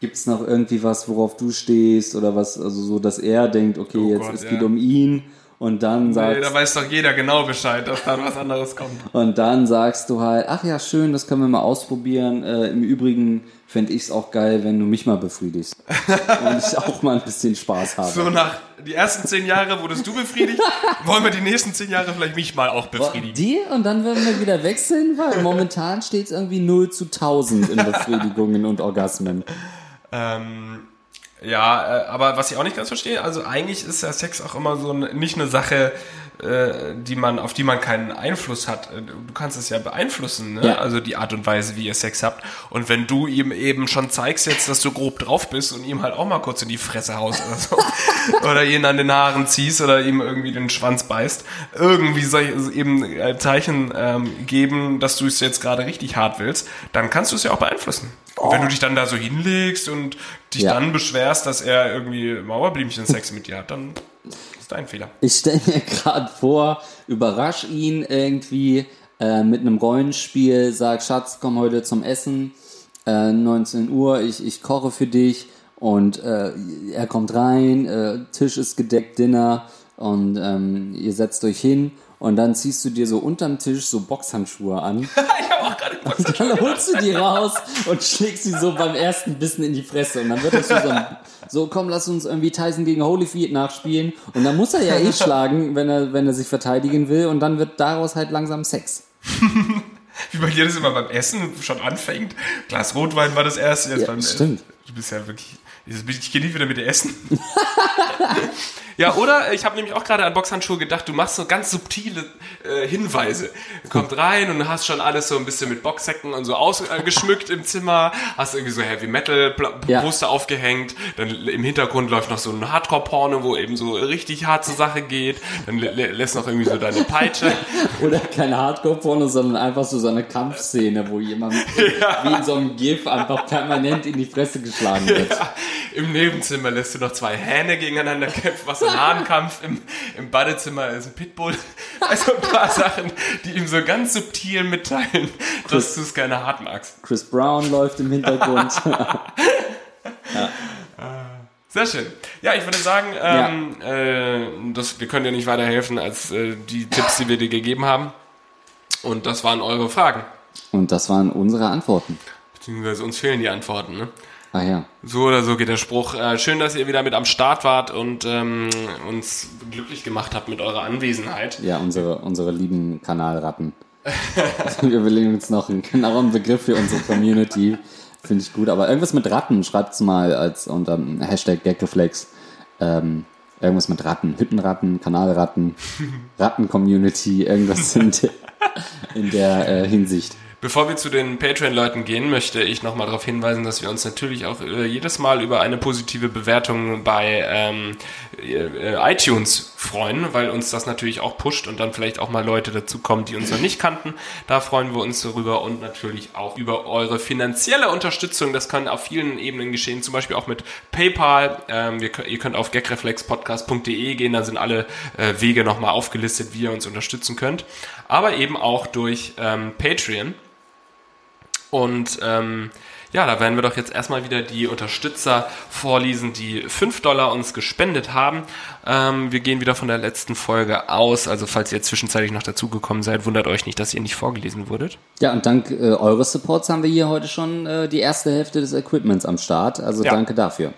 Gibt's noch irgendwie was, worauf du stehst oder was, also so, dass er denkt, okay, Oh jetzt Gott, es ja. geht um ihn und dann Nee, sagst, da weiß doch jeder genau Bescheid, dass da was anderes kommt. [laughs] und dann sagst du halt, ach ja, schön, das können wir mal ausprobieren. Äh, Im Übrigen fänd ich's auch geil, wenn du mich mal befriedigst [laughs] und ich auch mal ein bisschen Spaß habe. So nach die ersten zehn Jahre wurdest du befriedigt, [laughs] wollen wir die nächsten zehn Jahre vielleicht mich mal auch befriedigen. Die und dann werden wir wieder wechseln, weil momentan steht es irgendwie 0 zu 1000 in Befriedigungen und Orgasmen. Ähm, Ja, äh, aber was ich auch nicht ganz verstehe, also eigentlich ist ja Sex auch immer so nicht eine Sache, die man, auf die man keinen Einfluss hat. Äh, Du kannst es ja beeinflussen, ne? Ja. also die Art und Weise, wie ihr Sex habt. Und wenn du ihm eben schon zeigst jetzt, dass du grob drauf bist und ihm halt auch mal kurz in die Fresse haust oder so, [laughs] oder ihn an den Haaren ziehst oder ihm irgendwie den Schwanz beißt, irgendwie soll ich eben äh, Zeichen ähm, geben, dass du es jetzt gerade richtig hart willst, dann kannst du es ja auch beeinflussen. Und Wenn du dich dann da so hinlegst und dich Ja. dann beschwerst, dass er irgendwie Mauerblümchen-Sex mit dir hat, dann ist dein Fehler. Ich stelle mir [laughs] gerade vor, überrasch ihn irgendwie äh, mit einem Rollenspiel, sag Schatz, komm heute zum Essen, äh, 19 Uhr, ich, ich koche für dich und äh, er kommt rein, äh, Tisch ist gedeckt, Dinner und ähm, ihr setzt euch hin und dann ziehst du dir so unterm Tisch so Boxhandschuhe an. [laughs] ich habe auch gerade [laughs] Boxer. Dann holst du die raus und schlägst sie so beim ersten Bissen in die Fresse. Und dann wird das so, so, so komm, lass uns irgendwie Tyson gegen Holyfield nachspielen. Und dann muss er ja eh schlagen, wenn er, wenn er sich verteidigen will. Und dann wird daraus halt langsam Sex. [laughs] Wie bei dir das immer beim Essen schon anfängt. Glas Rotwein war das erste. Jetzt Ja, beim stimmt. Du bist ja wirklich. Ich ich gehe nie wieder mit dir essen. Ja, oder ich habe nämlich auch gerade an Boxhandschuhe gedacht, du machst so ganz subtile äh, Hinweise. Kommt rein und hast schon alles so ein bisschen mit Boxsäcken und so ausgeschmückt im Zimmer, hast irgendwie so Heavy Metal Ja. Poster aufgehängt, dann im Hintergrund läuft noch so ein Hardcore-Porno, wo eben so richtig hart zur Sache geht, dann lä- lä- lässt noch irgendwie so deine Peitsche. [laughs] Oder keine Hardcore-Porno, sondern einfach so so eine Kampfszene, wo jemand [laughs] wie in so einem GIF einfach permanent in die Fresse geschlagen wird. Ja, Im Nebenzimmer lässt du noch zwei Hähne gegeneinander kämpfen, was Hahnkampf. Im, Im Badezimmer ist ein Pitbull. [laughs] Also ein paar Sachen, die ihm so ganz subtil mitteilen, dass du es gerne hart magst. Chris Brown läuft im Hintergrund. [laughs] Sehr schön. Ja, ich würde sagen, ähm, äh, das, wir können dir nicht weiterhelfen als äh, die Tipps, die wir dir gegeben haben. Und das waren eure Fragen. Und das waren unsere Antworten. Beziehungsweise uns fehlen die Antworten. Ne? Ah ja. So oder so geht der Spruch. Äh, schön, dass ihr wieder mit am Start wart und ähm, uns glücklich gemacht habt mit eurer Anwesenheit. Ja, unsere, unsere lieben Kanalratten. [laughs] Wir überlegen uns noch einen genauen Begriff für unsere Community. Finde ich gut. Aber irgendwas mit Ratten, schreibt's mal als unter Hashtag Gagreflex. Ähm, irgendwas mit Ratten. Hüttenratten, Kanalratten, [laughs] Ratten-Community, irgendwas in der, in der äh, Hinsicht. Bevor wir zu den Patreon-Leuten gehen, möchte ich nochmal darauf hinweisen, dass wir uns natürlich auch äh, jedes Mal über eine positive Bewertung bei ähm, äh, iTunes freuen, weil uns das natürlich auch pusht und dann vielleicht auch mal Leute dazukommen, die uns noch nicht kannten. Da freuen wir uns darüber und natürlich auch über eure finanzielle Unterstützung. Das kann auf vielen Ebenen geschehen, zum Beispiel auch mit PayPal. Ähm, wir, ihr könnt auf gagreflexpodcast.de gehen, da sind alle äh, Wege nochmal aufgelistet, wie ihr uns unterstützen könnt. Aber eben auch durch ähm, Patreon. Und ähm, ja, da werden wir doch jetzt erstmal wieder die Unterstützer vorlesen, die 5 Dollar uns gespendet haben. Ähm, wir gehen wieder von der letzten Folge aus. Also falls ihr zwischenzeitlich noch dazugekommen seid, wundert euch nicht, dass ihr nicht vorgelesen wurdet. Ja, und dank äh, eures Supports haben wir hier heute schon äh, die erste Hälfte des Equipments am Start. Also Ja. danke dafür.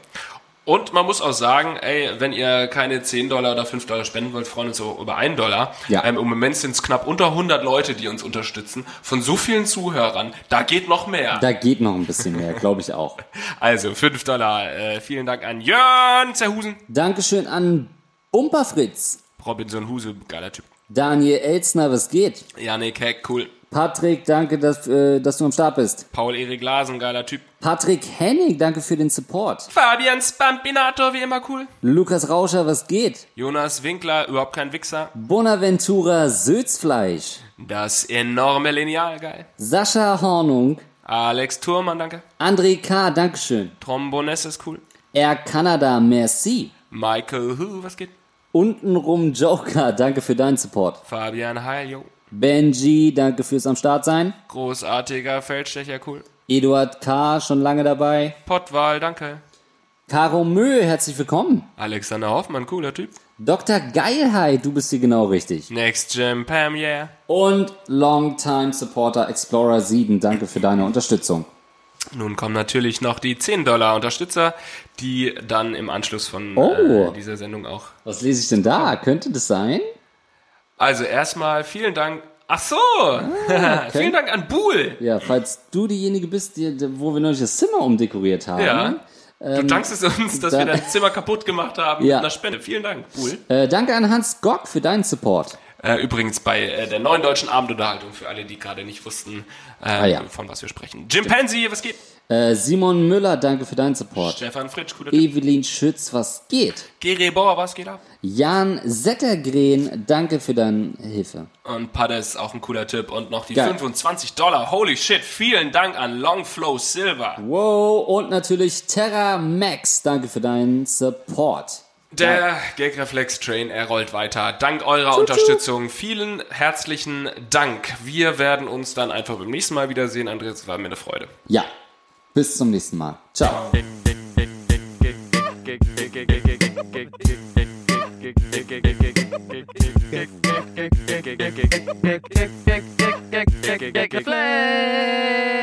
Und man muss auch sagen, ey, wenn ihr keine 10 Dollar oder 5 Dollar spenden wollt, freuen uns so über 1 Dollar. Ja. Ähm, Im Moment sind es knapp unter 100 Leute, die uns unterstützen. Von so vielen Zuhörern, da geht noch mehr. Da geht noch ein bisschen mehr, glaube ich auch. [laughs] Also 5 Dollar. Äh, vielen Dank an Jörn Zerhusen. Dankeschön an Bumperfritz. Robinson Huse, geiler Typ. Daniel Elsner, was geht? Janik Heck, cool. Patrick, danke, dass, äh, dass du am Start bist. Paul-Erik Lasen, geiler Typ. Patrick Hennig, danke für den Support. Fabian Spampinator, wie immer cool. Lukas Rauscher, was geht? Jonas Winkler, überhaupt kein Wichser. Bonaventura Sötzfleisch. Das enorme Lineal, geil. Sascha Hornung. Alex Thurmann, danke. André K., dankeschön. Tromboness ist cool. Air Canada, merci. Michael Hu, was geht? Untenrum Joker, danke für deinen Support. Fabian Heil, jo. Benji, danke fürs am Start sein. Großartiger Feldstecher, cool. Eduard K., schon lange dabei. Pottwahl, danke. Caro Mö, herzlich willkommen. Alexander Hoffmann, cooler Typ. Dr. Geilheit, du bist hier genau richtig. Next Gem, Pam, yeah. Und Longtime Supporter Explorer 7, danke für deine Unterstützung. Nun kommen natürlich noch die 10 Dollar Unterstützer, die dann im Anschluss von Oh. äh, dieser Sendung auch. Was lese ich denn da? Könnte das sein? Also erstmal vielen Dank. Ach so! [laughs] vielen Dank an Buhl. Ja, falls du diejenige bist, die, wo wir neulich das Zimmer umdekoriert haben, Ja. Du dankst es uns, dass da- wir dein Zimmer kaputt gemacht haben Ja. mit einer Spende. Vielen Dank, cool. Äh, danke an Hans Gock für deinen Support. Äh, übrigens bei äh, der neuen deutschen Abendunterhaltung, für alle, die gerade nicht wussten, äh, Ah, ja. von was wir sprechen. Jim Pansy, was geht? Äh, Simon Müller, danke für deinen Support. Stefan Fritsch, cooler. Evelyn Schütz, was geht? Gere Bauer, was geht ab? Jan Settergren, danke für deine Hilfe. Und Paddes, auch ein cooler Tipp. Und noch die Geil. 25 Dollar. Holy shit, vielen Dank an Longflow Silver. Wow, und natürlich Terra Max, danke für deinen Support. Der Gagreflex Train, er rollt weiter. Dank eurer Unterstützung. Vielen herzlichen Dank. Wir werden uns dann einfach beim nächsten Mal wiedersehen. Andreas, es war mir eine Freude. Ja, bis zum nächsten Mal. Ciao. Flex.